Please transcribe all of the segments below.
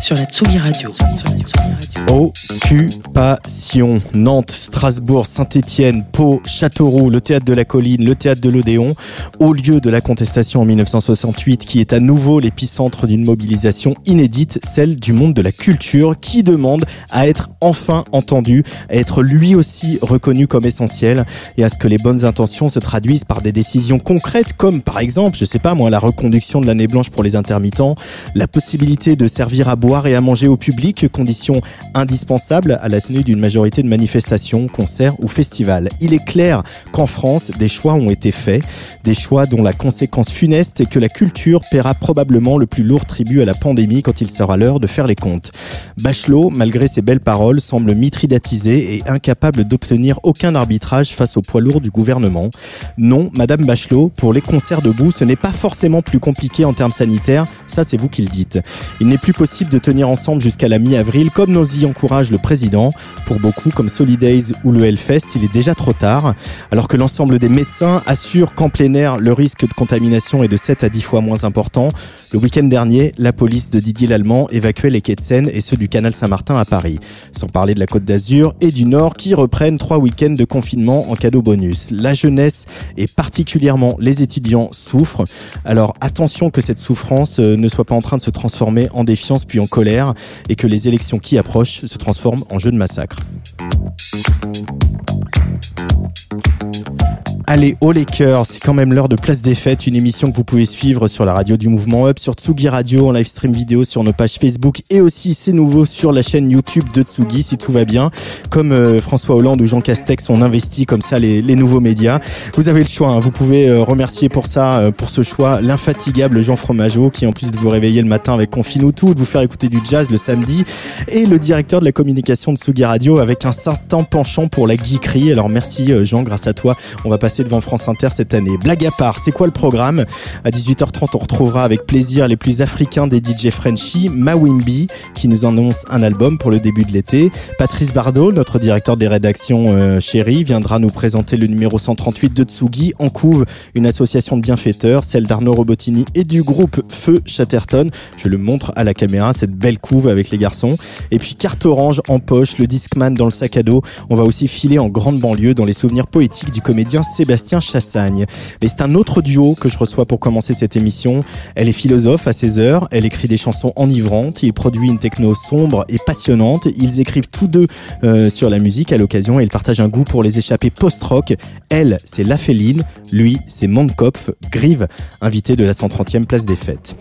sur la Tsugi Radio. Occupation. Nantes, Strasbourg, Saint-Étienne, Pau, Châteauroux, le théâtre de la Colline, le théâtre de l'Odéon, au lieu de la contestation en 1968, qui est à nouveau l'épicentre d'une mobilisation inédite, celle du monde de la culture, qui demande à être enfin entendu, à être lui aussi reconnu comme essentiel, et à ce que les bonnes intentions se traduisent par des décisions concrètes, comme par exemple, je sais pas moi, la reconduction de l'année blanche pour les intermittents, la possibilité de servir à boire et à manger au public, condition indispensable à la tenue d'une majorité de manifestations, concerts ou festivals. Il est clair qu'en France, des choix ont été faits, des choix dont la conséquence funeste est que la culture paiera probablement le plus lourd tribut à la pandémie quand il sera l'heure de faire les comptes. Bachelot, malgré ses belles paroles, semble mitridatisé et incapable d'obtenir aucun arbitrage face au poids lourd du gouvernement. Non, Madame Bachelot, pour les concerts debout, ce n'est pas forcément plus compliqué en termes sanitaires, ça c'est vous qui le dites. Il n'est plus possible de tenir ensemble jusqu'à la mi-avril, comme nous y encourage le président. Pour beaucoup, comme Solidays ou le Hellfest, il est déjà trop tard. Alors que l'ensemble des médecins assurent qu'en plein air, le risque de contamination est de 7 à 10 fois moins important. Le week-end dernier, la police de Didier Lallemand évacuait les quais de Seine et ceux du canal Saint-Martin à Paris. Sans parler de la Côte d'Azur et du Nord qui reprennent trois week-ends de confinement en cadeau bonus. La jeunesse et particulièrement les étudiants souffrent. Alors attention que cette souffrance euh, ne soit pas en train de se transformer en défiance puis en colère et que les élections qui approchent se transforment en jeu de massacre. Allez, au les cœurs, c'est quand même l'heure de Place des Fêtes, une émission que vous pouvez suivre sur la radio du Mouvement Up, sur Tsugi Radio, en live stream vidéo sur nos pages Facebook et aussi, c'est nouveau, sur la chaîne YouTube de Tsugi, si tout va bien. Comme euh, François Hollande ou Jean Castex ont investi comme ça les, les nouveaux médias. Vous avez le choix, hein. vous pouvez euh, remercier pour ça, euh, pour ce choix, l'infatigable Jean Fromageau, qui en plus de vous réveiller le matin avec Confine ou tout, de vous faire écouter du jazz le samedi, et le directeur de la communication de Tsugi Radio avec un certain penchant pour la geekerie. Alors merci Jean, grâce à toi, on va passer devant France Inter cette année. Blague à part, c'est quoi le programme? À 18h30, on retrouvera avec plaisir les plus africains des DJ Frenchie, Mawimbi, qui nous annonce un album pour le début de l'été. Patrice Bardot, notre directeur des rédactions euh, chérie, viendra nous présenter le numéro 138 de Tsugi en couve, une association de bienfaiteurs, celle d'Arnaud Robotini et du groupe Feu Chatterton. Je le montre à la caméra, cette belle couve avec les garçons. Et puis carte orange en poche, le Discman dans le sac à dos. On va aussi filer en grande banlieue dans les souvenirs poétiques du comédien Sébastien Chassagne. Mais c'est un autre duo que je reçois pour commencer cette émission. Elle est philosophe à ses heures, elle écrit des chansons enivrantes, il produit une techno sombre et passionnante. Ils écrivent tous deux euh, sur la musique à l'occasion et ils partagent un goût pour les échappées post-rock. Elle, c'est La Féline, lui, c'est Mondkopf, Grive, invité de la 130e place des fêtes.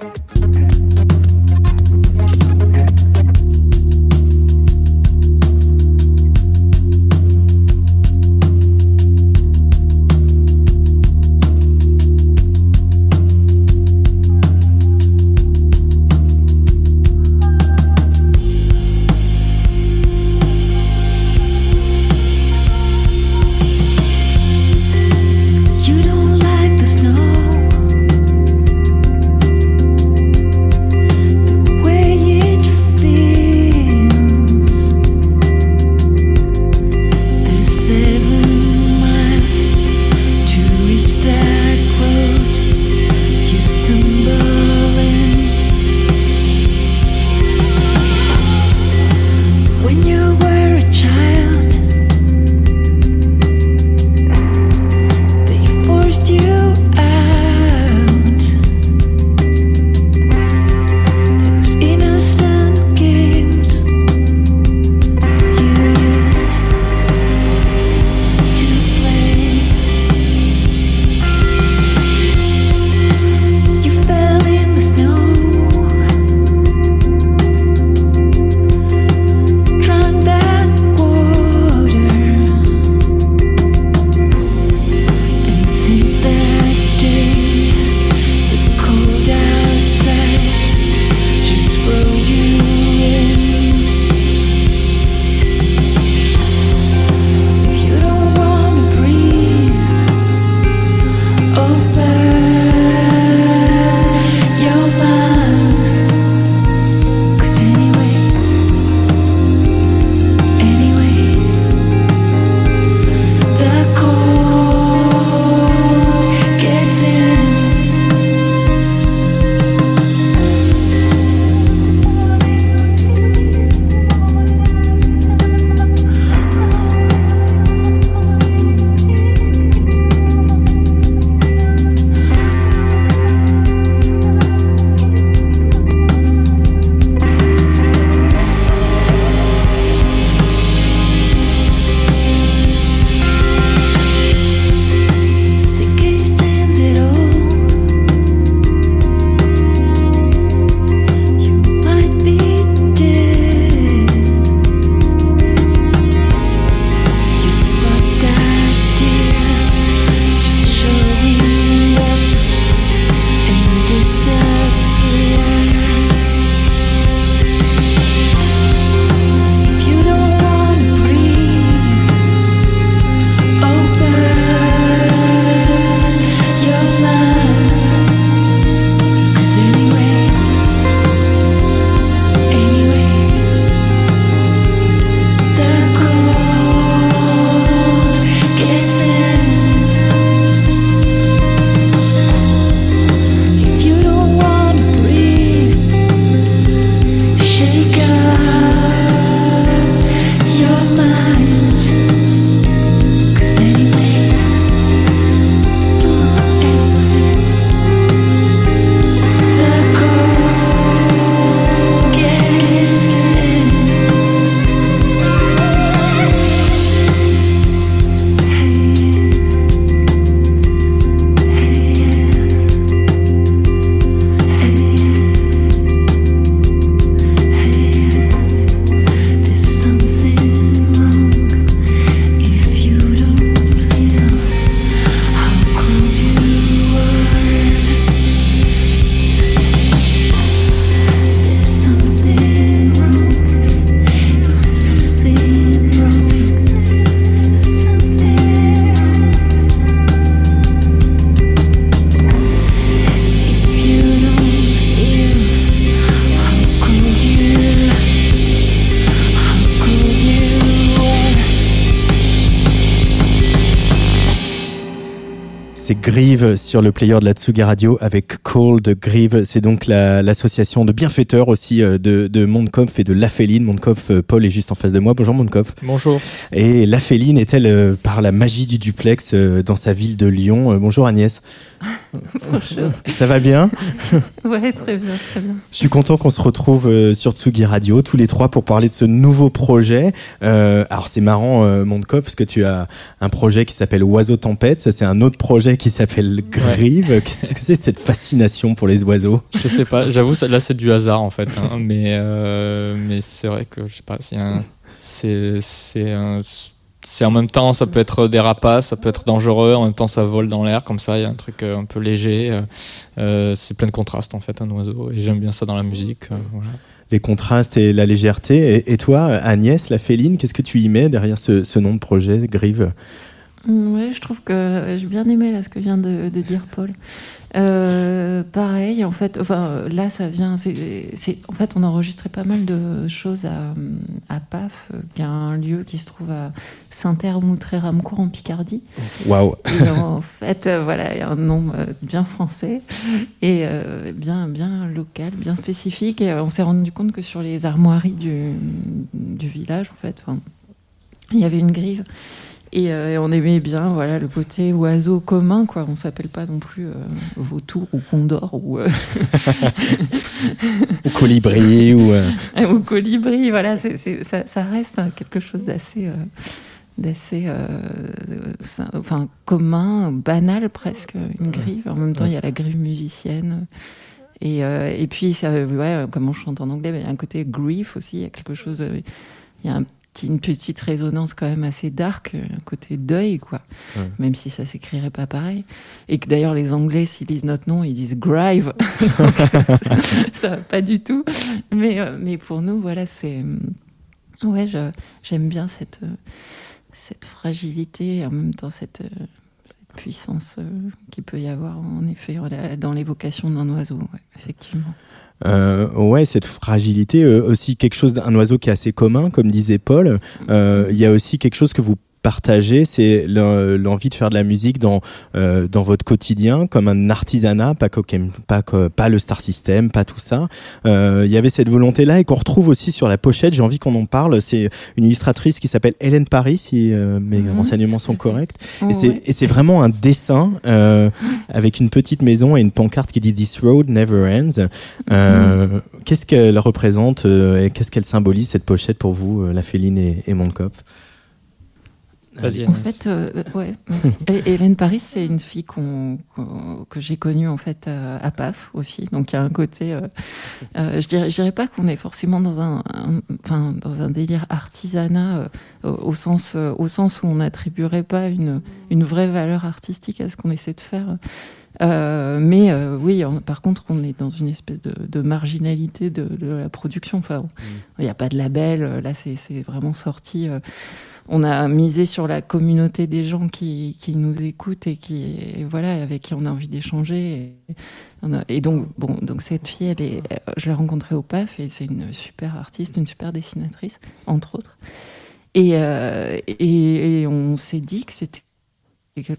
Sur le player de la Tsuga Radio avec Cold Grieve. C'est donc l'association de bienfaiteurs aussi euh, de, de Mondkopf et de Laféline. Mondkopf, euh, Paul est juste en face de moi. Bonjour Mondkopf. Bonjour. Et Laféline est-elle euh, par la magie du duplex dans sa ville de Lyon? Bonjour Agnès. Bonjour. Ça va bien? Ouais, très bien, très bien. Je suis content qu'on se retrouve euh, sur Tsugi Radio tous les trois pour parler de ce nouveau projet. Euh, alors c'est marrant, euh, Mondkov, parce que tu as un projet qui s'appelle Oiseau Tempête. Ça c'est un autre projet qui s'appelle Grive. Qu'est-ce que c'est cette fascination pour les oiseaux? Je sais pas. J'avoue, là c'est du hasard en fait. Hein. mais euh, mais c'est vrai que je sais pas. C'est un c'est c'est un c'est en même temps, ça peut être des rapaces, ça peut être dangereux, en même temps ça vole dans l'air, comme ça, il y a un truc euh, un peu léger. Euh, euh, c'est plein de contrastes en fait, un oiseau, et j'aime bien ça dans la musique. Les contrastes et la légèreté. Et, toi, Agnès, la féline, qu'est-ce que tu y mets derrière ce, nom de projet, Grive? Oui, je trouve que j'ai bien aimé là, ce que vient de dire Paul. Euh, pareil, en fait, enfin, là, ça vient. C'est, en fait, on enregistrait pas mal de choses à, à PAF, qui est un lieu qui se trouve à Saint-Hermoutray-Ramcourt en Picardie. Waouh En fait, euh, voilà, il y a un nom euh, bien français et bien, bien local, bien spécifique. Et on s'est rendu compte que sur les armoiries du, du village, en fait, il y avait une euh, et, on aimait bien voilà, le côté oiseau commun. Quoi. On ne s'appelle pas non plus euh, vautour ou condor ou, euh, ou colibri. ou, ou colibri. Voilà, ça, ça, reste quelque chose d'assez. d'assez enfin commun banal presque une grive en même temps il y a la grive musicienne et, et puis ça, ouais, comme on chante en anglais il y a un côté grief aussi il y a quelque chose il y a un une petite résonance quand même assez dark, un côté deuil, quoi. Même si ça s'écrirait pas pareil. Et que d'ailleurs, les Anglais, s'ils lisent notre nom, ils disent Grive. ça, va pas du tout. Mais, euh, mais pour nous, voilà, c'est. Euh, ouais, j'aime bien cette, euh, cette fragilité et en même temps cette, cette puissance qu'il peut y avoir, en effet, dans l'évocation d'un oiseau, effectivement. Euh, ouais, cette fragilité, euh, aussi quelque chose, un oiseau qui est assez commun, comme disait Paul. Euh, il y a aussi quelque chose que vous partager, c'est l'envie de faire de la musique dans euh, dans votre quotidien, comme un artisanat, pas pas pas le star system, pas tout ça. Euh, il y avait cette volonté là et qu'on retrouve aussi sur la pochette. J'ai envie qu'on en parle. C'est une illustratrice qui s'appelle Hélène Paris, si euh, mes mhm. renseignements sont corrects. et c'est et c'est vraiment un dessin avec une petite maison et une pancarte qui dit This road never ends. Mhm. Qu'est-ce qu'elle représente et qu'est-ce qu'elle symbolise cette pochette pour vous, la Féline et, et Mondkopf en fait, euh, ouais. Hélène Paris, c'est une fille qu'on, que j'ai connue en fait à, PAF aussi. Donc il y a un côté, euh, euh, je dirais, je dirais pas qu'on est forcément dans un, enfin dans un délire artisanat au sens, au sens où on n'attribuerait pas une, une vraie valeur artistique à ce qu'on essaie de faire. mais oui, par contre, on est dans une espèce de, de marginalité de, de, la production. Enfin, mm. il n'y a pas de label. Là, c'est, c'est vraiment sorti on a misé sur la communauté des gens qui, nous écoutent et qui voilà avec qui on a envie d'échanger. Et, donc bon donc cette fille elle est je l'ai rencontrée au PAF et c'est une super artiste une super dessinatrice entre autres. Et, euh, et, on s'est dit que c'était quelque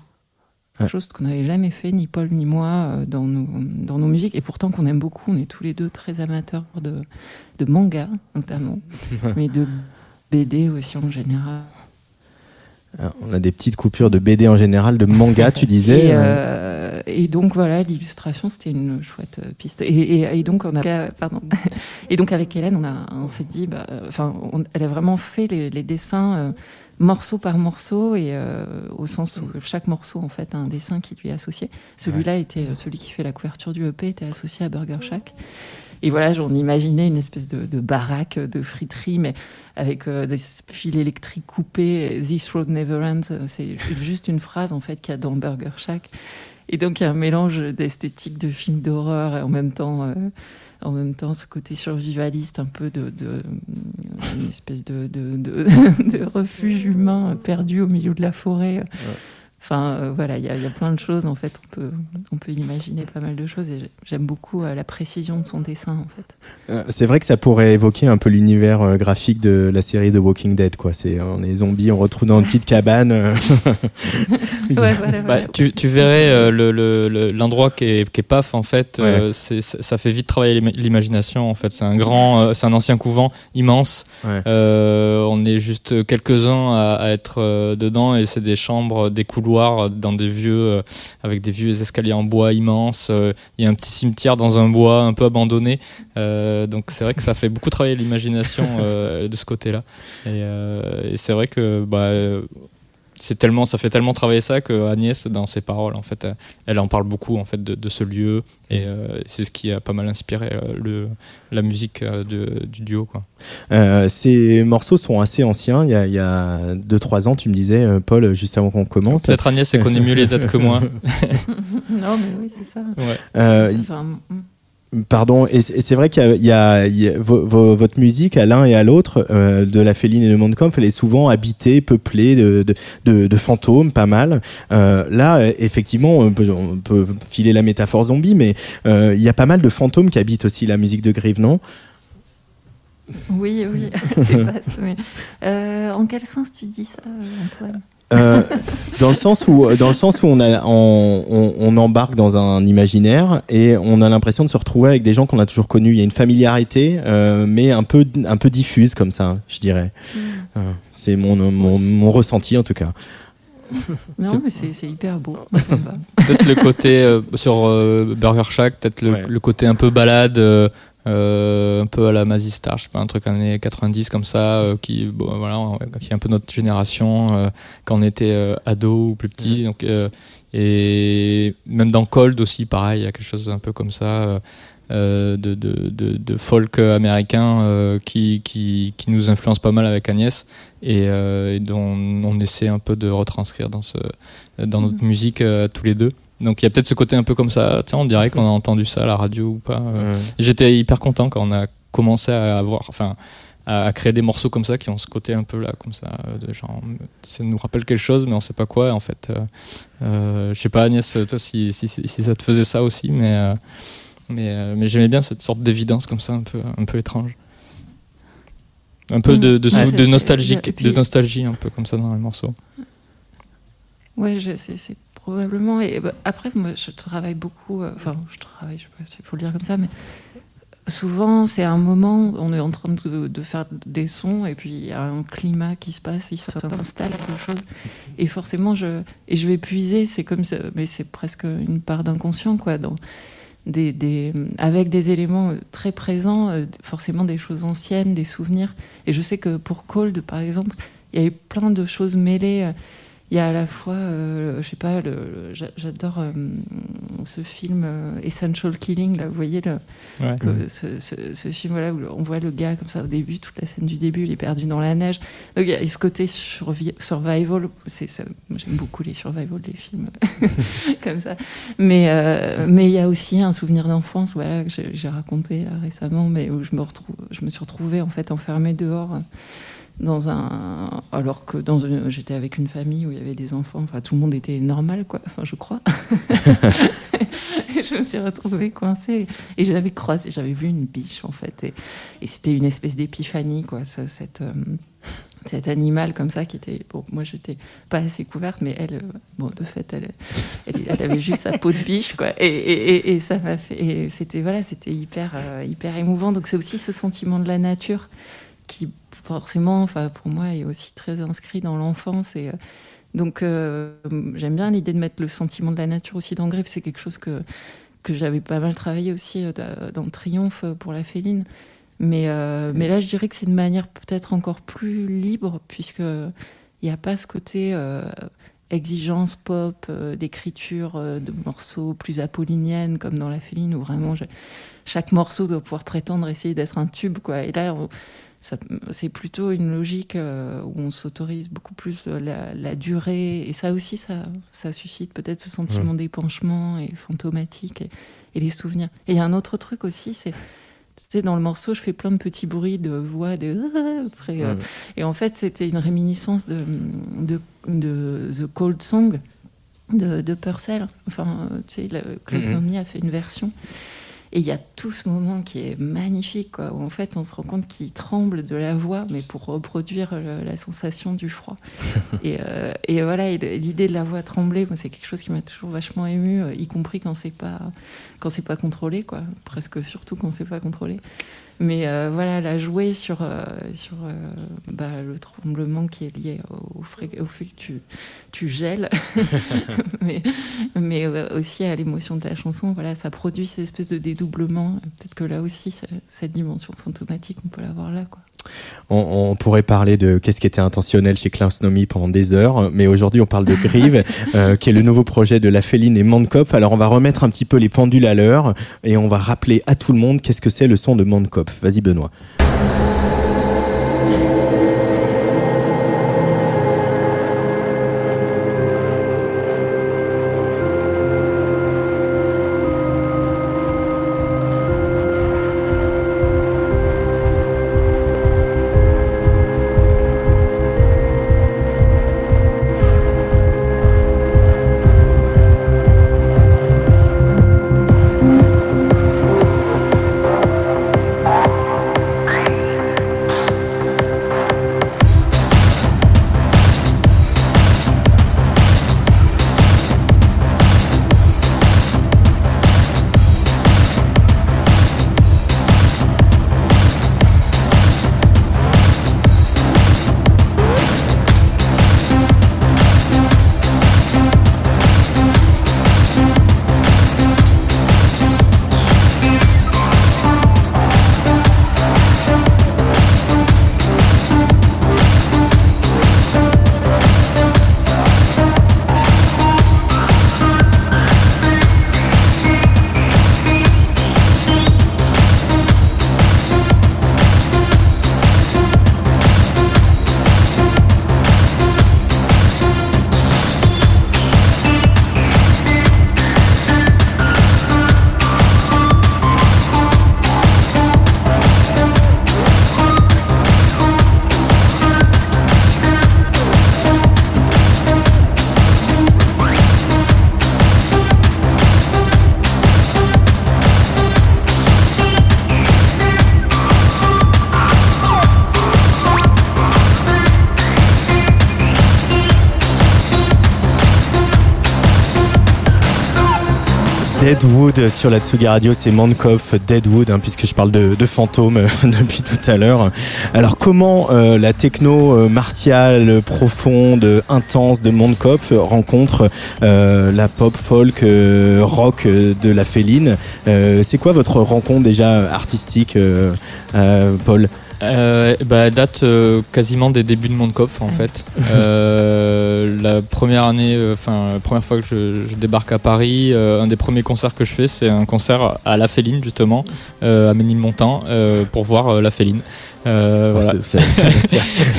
chose qu'on n'avait jamais fait ni Paul ni moi euh, dans nos dans nos musiques. Et pourtant qu'on aime beaucoup on est tous les deux très amateurs de de manga notamment. Mais de BD aussi en général. On a des petites coupures de BD en général, de manga, tu disais. Et, donc voilà, l'illustration, c'était une chouette piste. Et, donc on a, pardon. Et donc avec Hélène, on a, on s'est dit, bah, enfin, elle a vraiment fait les, les dessins morceau par morceau et euh, au sens où chaque morceau en fait a un dessin qui lui est associé. Celui-là était euh, celui qui fait la couverture du EP était associé à Burger Shack. Et voilà, j'en imaginais une espèce de, baraque de friterie, mais avec euh, des fils électriques coupés. This road never ends. C'est juste une phrase en fait qu'il y a dans Burger Shack. Et donc il y a un mélange d'esthétique de films d'horreur et en même temps en même temps ce côté survivaliste, un peu de, une espèce de, de, refuge humain perdu au milieu de la forêt. Enfin, euh, voilà, il y, a plein de choses, en fait. On peut, on peut imaginer pas mal de choses et j'aime beaucoup euh, la précision de son dessin, en fait. Euh, c'est vrai que ça pourrait évoquer un peu l'univers graphique de la série The Walking Dead, quoi. C'est, on est zombies, on retrouve dans une petite cabane. ouais, voilà, bah, tu, tu, verrais le, l'endroit qui est, qui est paf, en fait, c'est, ça fait vite travailler l'imagination, en fait. C'est un grand, c'est un ancien couvent immense. on est juste quelques-uns à, à être dedans et c'est des chambres, des couloirs dans des vieux, euh, avec des vieux escaliers en bois immenses. Euh, il y a un petit cimetière dans un bois un peu abandonné. Euh, donc c'est vrai que ça fait beaucoup travailler l'imagination de ce côté-là. Et, et c'est vrai que bah, c'est tellement, ça fait tellement travailler ça que Agnès, dans ses paroles, en fait, elle, en parle beaucoup en fait de, ce lieu et euh, c'est ce qui a pas mal inspiré euh, le, la musique euh, de, du duo. Quoi. ces morceaux sont assez anciens. Il y a 2-3 ans, tu me disais, Paul, juste avant qu'on commence. Peut-être Agnès, elle connaît mieux les dates que moi. non, mais oui, c'est ça. Ouais. Pardon, et c'est vrai qu'il y a, votre musique à l'un et à l'autre euh, de la Féline et de Mondcamp, elle est souvent habitée, peuplée de, fantômes, pas mal. Euh, là, effectivement, on peut, filer la métaphore zombie, mais euh, il y a pas mal de fantômes qui habitent aussi la musique de Grive, non? Oui, oui, c'est vaste. en quel sens tu dis ça, Antoine? Euh, dans le sens où, dans le sens où on, a, on, on, embarque dans un imaginaire et on a l'impression de se retrouver avec des gens qu'on a toujours connus. Il y a une familiarité, euh, mais un peu, un peu diffuse comme ça, je dirais. Mm. Euh, c'est mon, mon, mon, ressenti en tout cas. Non, mais c'est hyper beau. peut-être le côté sur Burger Shack, peut-être le, le, côté un peu balade euh, un peu à la Mazistar, je sais pas, un truc années 90 comme ça, euh, qui, bon, voilà, qui est un peu notre génération euh, quand on était ado ou plus petit. Donc, et même dans Cold aussi, pareil, il y a quelque chose un peu comme ça. De, de, de, de, folk américain qui, qui, qui, nous influence pas mal avec Agnès et, et dont on essaie un peu de retranscrire dans, ce, dans notre mm. musique tous les deux. Donc il y a peut-être ce côté un peu comme ça, tiens, on dirait qu'on a entendu ça à la radio ou pas. Euh. J'étais hyper content quand on a commencé à avoir, enfin, à, créer des morceaux comme ça qui ont ce côté un peu là, comme ça, de genre, ça nous rappelle quelque chose, mais on sait pas quoi. En fait, euh, euh je sais pas Agnès, toi si, si, si, ça te faisait ça aussi, mais euh, mais, mais j'aimais bien cette sorte d'évidence comme ça, un peu un peu étrange. Un peu de, de, de, de nostalgique, de nostalgie un peu comme ça dans les morceaux. Ouais, c'est probablement. Et bah, après, moi, je travaille beaucoup. Euh, enfin, je travaille, je sais pas s'il faut le dire comme ça, mais souvent, c'est un moment, on est en train de, faire des sons, et puis il y a un climat qui se passe, il s'installe quelque chose. Et forcément, je, et je vais puiser, c'est comme ça, mais c'est presque une part d'inconscient, quoi. Dans, des, des, avec des éléments très présents, euh, forcément des choses anciennes, des souvenirs. Et je sais que pour Cold, par exemple, il y a eu plein de choses mêlées. Euh, il y a à la fois, euh, je sais pas, j'adore euh, ce film euh, Essential Killing, là, vous voyez le, ce, film-là où on voit le gars comme ça au début, toute la scène du début, il est perdu dans la neige. Donc il y a ce côté survival, j'aime beaucoup les survival des films comme ça. Mais mais il y a aussi un souvenir d'enfance, voilà, que j'ai raconté récemment, mais où je me retrouve, je me suis retrouvée en fait enfermée dehors dans un alors que dans j'étais avec une famille où il y avait des enfants enfin tout le monde était normal quoi enfin je crois. Et je me suis retrouvée coincée. Et j'avais croisé j'avais vu une biche en fait. Et, et c'était une espèce d'épiphanie quoi cette euh, cet animal comme ça qui était bon moi j'étais pas assez couverte mais elle euh, bon de fait elle, elle, avait juste sa peau de biche quoi. Et, et, et ça m'a fait c'était voilà c'était hyper euh, hyper émouvant. Donc c'est aussi ce sentiment de la nature qui forcément, enfin pour moi, est aussi très inscrit dans l'enfance et donc j'aime bien l'idée de mettre le sentiment de la nature aussi dans Griffe. C'est quelque chose que que j'avais pas mal travaillé aussi dans Triomphe pour la féline. Mais, mais là, je dirais que c'est une manière peut-être encore plus libre, puisque il n'y a pas ce côté exigence pop, euh, d'écriture euh, de morceaux plus apolliniennes comme dans La Féline où vraiment chaque morceau doit pouvoir prétendre essayer d'être un tube. Quoi. Et là, c'est plutôt une logique euh, où on s'autorise beaucoup plus la, durée. Et ça aussi, ça, ça suscite peut-être ce sentiment d'épanchement et fantomatique et, et les souvenirs. Et il y a un autre truc aussi, c'est dans le morceau, je fais plein de petits bruits de voix, de... Euh, et en fait, c'était une réminiscence de, de, de, The Cold Song de, de Purcell. Enfin, tu sais, Klaus mm a fait une version. Et il y a tout ce moment qui est magnifique, quoi, où en fait on se rend compte qu'il tremble de la voix, mais pour reproduire la sensation du froid. et, euh, et, voilà, l'idée de la voix trembler, c'est quelque chose qui m'a toujours vachement ému, euh, y compris quand c'est pas quand c'est pas contrôlé, quoi. Presque surtout quand c'est pas contrôlé. Mais euh, voilà, la jouer sur, euh, sur euh, bah, le tremblement qui est lié au, au fait que tu, tu gèles, mais, mais aussi à l'émotion de la chanson, voilà, ça produit cette espèce de dédoublement. Peut-être que là aussi, cette dimension fantomatique, on peut l'avoir là. Quoi. On, pourrait parler de qu'est-ce qui était intentionnel chez Klaus Nomi pendant des heures, mais aujourd'hui on parle de Grive, qui est le nouveau projet de La Féline et Mandkopf. Alors on va remettre un petit peu les pendules à l'heure et on va rappeler à tout le monde qu'est-ce que c'est le son de Mandkopf. Vas-y Benoît. Deadwood sur la Tsugi Radio, c'est Mankoff, Deadwood, hein, puisque je parle de, de fantômes euh, depuis tout à l'heure. Alors comment euh, la techno euh, martiale, profonde, intense de Mankoff rencontre la pop folk rock de la féline C'est quoi votre rencontre déjà artistique, Paul? Euh, bah, date euh, quasiment des débuts de Mondkopf en fait. Euh, la première année, euh, enfin première fois que je, je débarque à Paris, un des premiers concerts que je fais, c'est un concert à La Féline justement, à Ménilmontant, pour voir La Féline. Euh,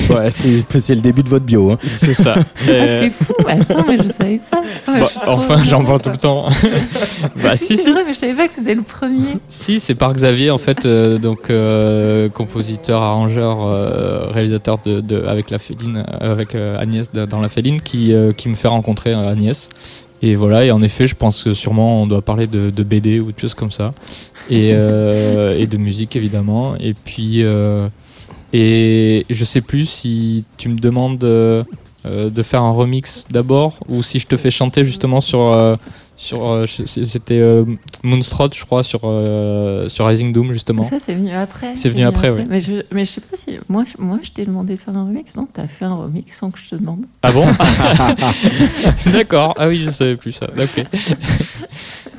voilà. C'est le début de votre bio. Hein. C'est ça. Ah, c'est fou. Attends, mais je savais pas. enfin, j'en parle tout le temps. bah, si, c'est vrai, mais je savais pas que c'était le premier. Si, c'est par Xavier, en fait, euh, donc euh, compositeur, arrangeur, euh, réalisateur de, de, avec la Féline, avec Agnès dans la Féline, qui, qui me fait rencontrer Agnès. Et voilà, et en effet, je pense que sûrement on doit parler de, BD ou de choses comme ça. Et, euh, de musique évidemment. Et puis, euh, et je sais plus si tu me demandes euh, de faire un remix d'abord ou si je te fais chanter justement sur, sur euh, c'était euh, Moonstrot je crois sur euh, sur Rising Doom justement. Ça c'est venu après. C'est venu après, oui mais je, mais je sais pas si moi je, moi je t'ai demandé de faire un remix. Non t'as fait un remix sans que je te demande. Ah bon d'accord. Ah oui je savais plus ça. Ok.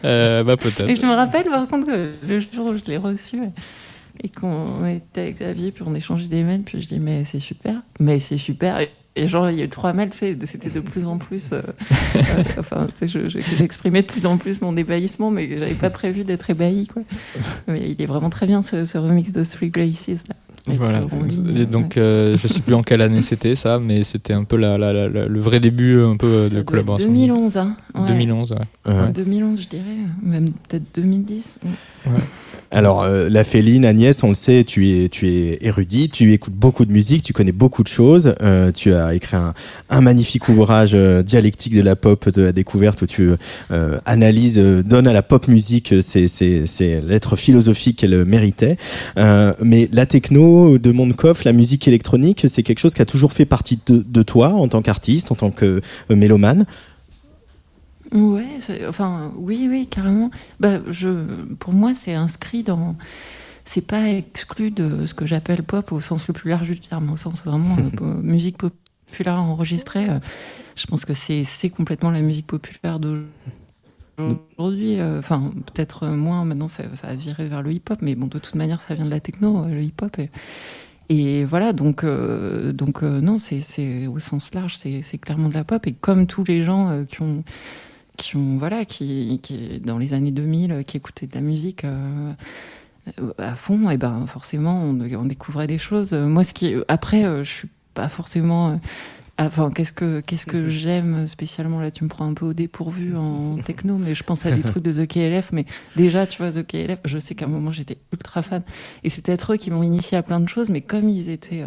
Bah peut-être. Et je me rappelle par contre que le jour où je l'ai reçu et qu'on était avec Xavier puis on échangeait des mails puis je dis mais c'est super mais c'est super. et genre, il y a eu trois mails, c'était de plus en plus. Euh, euh, enfin, j'exprimais de plus en plus mon ébahissement, mais j'avais pas prévu d'être ébahi, quoi. Mais il est vraiment très bien ce, remix de Three Graces, là. Voilà. donc, euh, je sais plus en quelle année c'était ça, mais c'était un peu la, la, le vrai début un peu de collaboration. 2011, hein. 2011, ouais. 2011, je dirais, même peut-être 2010. Ouais. Alors, euh, la Féline, Agnès, on le sait, tu es, tu es érudite, tu écoutes beaucoup de musique, tu connais beaucoup de choses. Euh, tu as écrit un, un magnifique ouvrage euh, dialectique de la pop, de la découverte, où tu euh, analyses, donnes à la pop musique ses, ses, ses lettres philosophiques qu'elle méritait. mais la techno de Mondkoff, la musique électronique, c'est quelque chose qui a toujours fait partie de, de toi en tant qu'artiste, en tant que mélomane. Ouais, enfin, oui, oui, carrément. Bah, je, pour moi, c'est inscrit dans. C'est pas exclu de ce que j'appelle pop au sens le plus large du terme, au sens vraiment euh, musique populaire enregistrée. Euh, je pense que c'est complètement la musique populaire d'aujourd'hui. Euh, enfin, peut-être moins maintenant, ça, ça, a viré vers le hip-hop, mais bon, de toute manière, ça vient de la techno, le hip-hop. Et, et voilà, donc, donc non, c'est au sens large, c'est clairement de la pop. Et comme tous les gens qui ont qui ont voilà qui, qui dans les années 2000 qui écoutaient de la musique euh, à fond et ben forcément on, on, découvrait des choses moi ce qui après euh, je suis pas forcément euh, Enfin, qu'est-ce que qu'est-ce que j'aime spécialement là Tu me prends un peu au dépourvu en techno, mais je pense à des trucs de The KLF. Mais déjà, tu vois, The KLF, je sais qu'à un moment j'étais ultra fan, et c'est peut-être eux qui m'ont initié à plein de choses. Mais comme ils étaient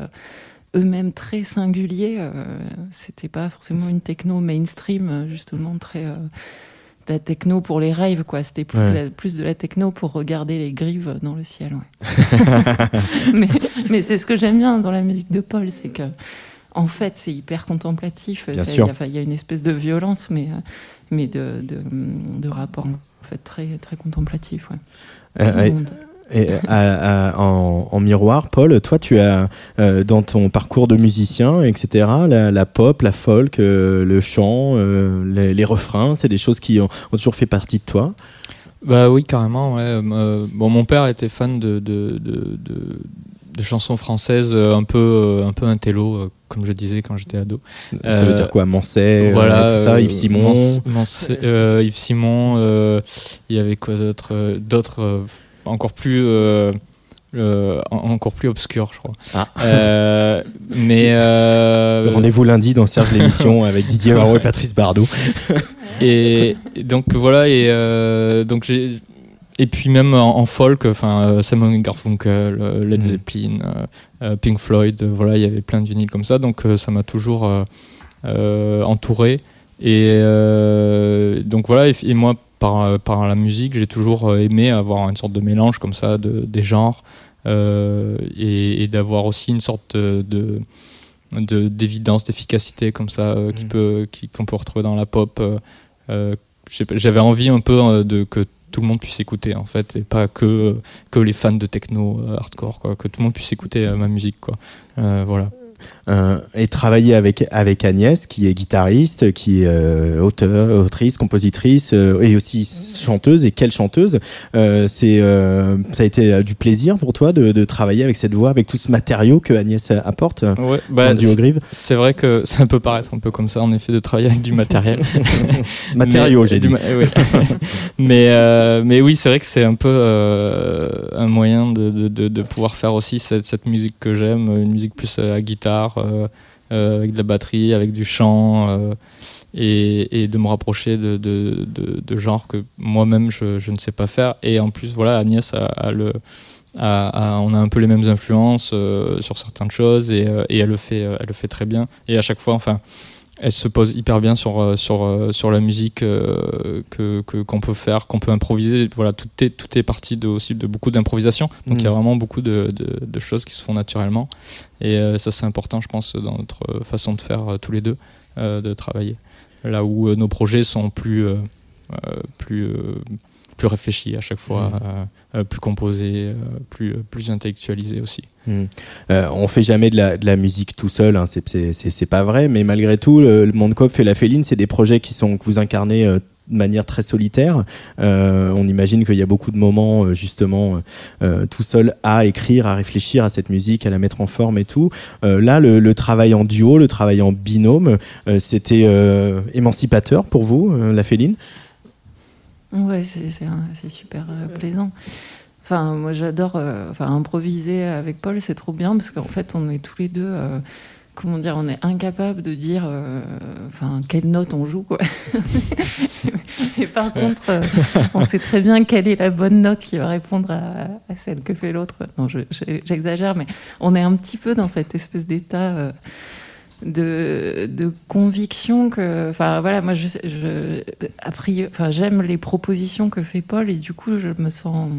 eux-mêmes très singuliers. Euh, c'était pas forcément une techno mainstream, justement très euh, de la techno pour les rêves, quoi. C'était plus, plus, de la techno pour regarder les grives dans le ciel. mais, mais c'est ce que j'aime bien dans la musique de Paul, c'est que en fait, c'est hyper contemplatif. Il y, y, a une espèce de violence, mais, euh, mais de, de, de rapport en fait, très, très contemplatif. Ouais. Et euh, en, miroir, Paul, toi, tu as euh, dans ton parcours de musicien, etc., la, pop, la folk, euh, le chant, les, refrains, c'est des choses qui ont, toujours fait partie de toi? Bah oui, carrément. Ouais. bon, mon père était fan de, de, de, de, chansons françaises, un peu, un peu intello, comme je disais quand j'étais ado. Ça veut dire quoi, Mancet, voilà, tout ça, Yves Simon. Yves Simon. Il y avait quoi d'autre, d'autres encore plus euh, euh, encore plus obscur, je crois. Ah. Euh, mais rendez-vous lundi dans Serge l'émission avec Didier Varro et Patrice Bardot. et, donc voilà et donc j'ai et puis même en, folk, enfin Simon Garfunkel, Led mhm. Zeppelin, Pink Floyd, voilà, il y avait plein de vinyles comme ça, donc ça m'a toujours entouré. Et donc voilà, et moi par, par la musique, j'ai toujours euh, aimé avoir une sorte de mélange comme ça de, des genres euh, et, d'avoir aussi une sorte de, d'évidence, d'efficacité comme ça euh, qui mm. peut, qu'on peut retrouver dans la pop. J'avais envie un peu de que tout le monde puisse écouter en fait et pas que les fans de techno hardcore quoi. Que tout le monde puisse écouter ma musique quoi. Voilà euh, et travailler avec avec Agnès, qui est guitariste, qui est euh, auteur, autrice, compositrice euh, et aussi chanteuse. Et quelle chanteuse? C'est ça a été du plaisir pour toi de, de, travailler avec cette voix, avec tout ce matériau que Agnès apporte ouais, bah, duo Grive? C'est vrai que ça peut paraître un peu comme ça, en effet, de travailler avec du matériel. matériau, j'ai dit. oui. mais mais oui, c'est vrai que c'est un peu un moyen de, de, de, pouvoir faire aussi cette, cette musique que j'aime, une musique plus à guitare euh, euh, avec de la batterie, avec du chant, euh, et, de me rapprocher de, genres que moi-même je, ne sais pas faire. Et en plus, voilà, Agnès a, on a un peu les mêmes influences sur certaines choses et, elle le fait très bien et à chaque fois enfin elle se pose hyper bien sur, euh, sur, euh, sur la musique euh, que qu'on peut faire, qu'on peut improviser. Voilà, tout est, tout est parti de, aussi de beaucoup d'improvisation. Donc il y a mm. vraiment beaucoup de, de, choses qui se font naturellement. Et ça, c'est important, je pense, dans notre façon de faire tous les deux, de travailler. Là où nos projets sont plus plus plus réfléchi à chaque fois, mmh. Plus composé, plus, plus intellectualisé aussi. Mmh. on fait jamais de la, de la musique tout seul, hein, c'est pas vrai, mais malgré tout, le, le Monde et la Féline, c'est des projets qui sont que vous incarnez de manière très solitaire. Euh, on imagine qu'il y a beaucoup de moments euh, justement euh, tout seul à écrire, à réfléchir à cette musique, à la mettre en forme et tout. là, le, travail en duo, le travail en binôme, c'était émancipateur pour vous, la Féline? Ouais, c'est super plaisant. Enfin, moi j'adore enfin, improviser avec Paul, c'est trop bien parce qu'en fait on est tous les deux comment dire, on est incapable de dire, euh, enfin, quelle note on joue, quoi. Et par contre, euh, on sait très bien quelle est la bonne note qui va répondre à, celle que fait l'autre. Non, j'exagère, mais on est un petit peu dans cette espèce d'état. Euh, de, conviction que, enfin voilà, moi je, je enfin j'aime les propositions que fait Paul et du coup je me sens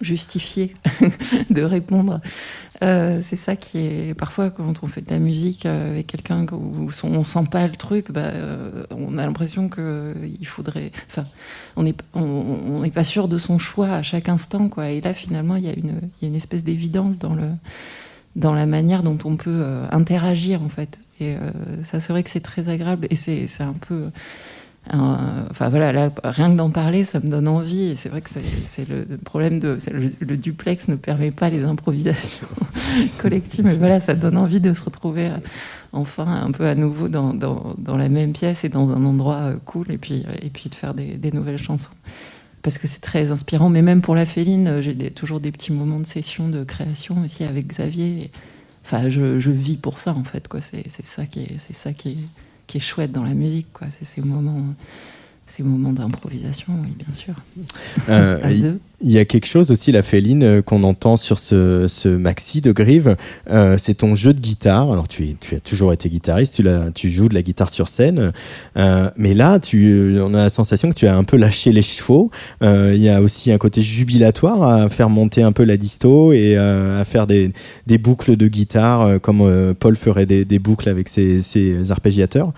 justifiée de répondre euh, c'est ça qui est parfois quand on fait de la musique euh, avec quelqu'un où on sent pas le truc, bah, euh, on a l'impression que il faudrait. Enfin, on n'est on, pas sûr de son choix à chaque instant, quoi. Et là, finalement, il y a y a une espèce d'évidence dans le dans la manière dont on peut interagir en fait. Et ça, c'est vrai que c'est très agréable et c'est un peu enfin voilà, là, rien que d'en parler, ça me donne envie. Et c'est vrai que c'est le problème de le, duplex ne permet pas les improvisations collectives, mais voilà, ça donne envie de se retrouver euh, enfin un peu à nouveau dans, dans, dans la même pièce et dans un endroit euh, cool, et puis et puis de faire des nouvelles chansons. Parce que c'est très inspirant, mais même pour la féline, euh, j'ai toujours des petits moments de session, de création aussi avec Xavier. Enfin, je, vis pour ça en fait. C'est ça qui est, chouette dans la musique. C'est ces moments, ces moments d'improvisation, oui, bien sûr. Euh, il y a quelque chose aussi, la féline, euh, qu'on entend sur ce, ce, maxi de Grive, euh, c'est ton jeu de guitare. Alors, tu, tu, as toujours été guitariste, tu, tu joues de la guitare sur scène, euh, mais là, tu, on a la sensation que tu as un peu lâché les chevaux. Il y a aussi un côté jubilatoire à faire monter un peu la disto et à faire des, des, boucles de guitare, comme Paul ferait des, des boucles avec ses, ses arpégiateurs.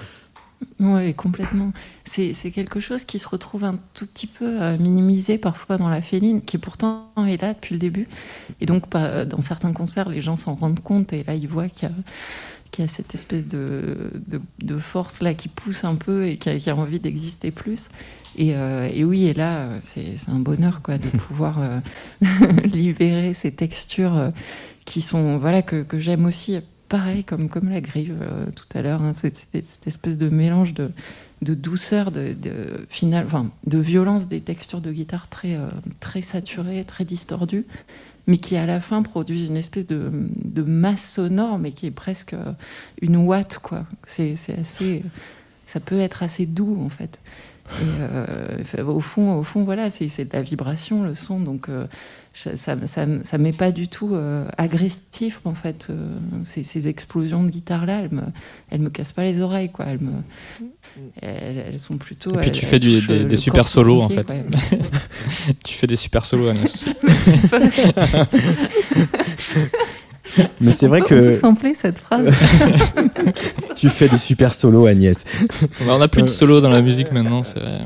Oui, complètement c'est quelque chose qui se retrouve un tout petit peu euh, minimisé parfois dans la féline, qui pourtant est là depuis le début. Et donc, euh, dans certains concerts, les gens s'en rendent compte et là, ils voient qu'il y, a cette espèce de, de, force là qui pousse un peu et qui a, envie d'exister plus. Et, euh, et, oui, et là, c'est un bonheur quoi, de pouvoir libérer ces textures qui sont, voilà, que, que j'aime aussi pareil comme, comme la grive tout à l'heure, hein, cette, espèce de mélange de, de douceur, de, de, enfin, de violence des textures de guitare très, euh, très saturées, très distordues, mais qui à la fin produisent une espèce de, de masse sonore, mais qui est presque euh, une ouate, quoi. C'est assez, ça peut être assez doux en fait. Euh, au fond, au fond, voilà, c'est de la vibration, le son, donc ça, ça, ça, m'est pas du tout agressif en fait. ces, ces, explosions de guitare là, elles me, elles me cassent pas les oreilles, quoi. Elles me, elles, sont plutôt. Et puis tu fais des, super solos en fait. tu fais des super solos, Agnès. Mais c'est vrai que. sampler cette phrase. tu fais des super solos, Agnès. on n'a plus de solos dans la musique maintenant, c'est vrai.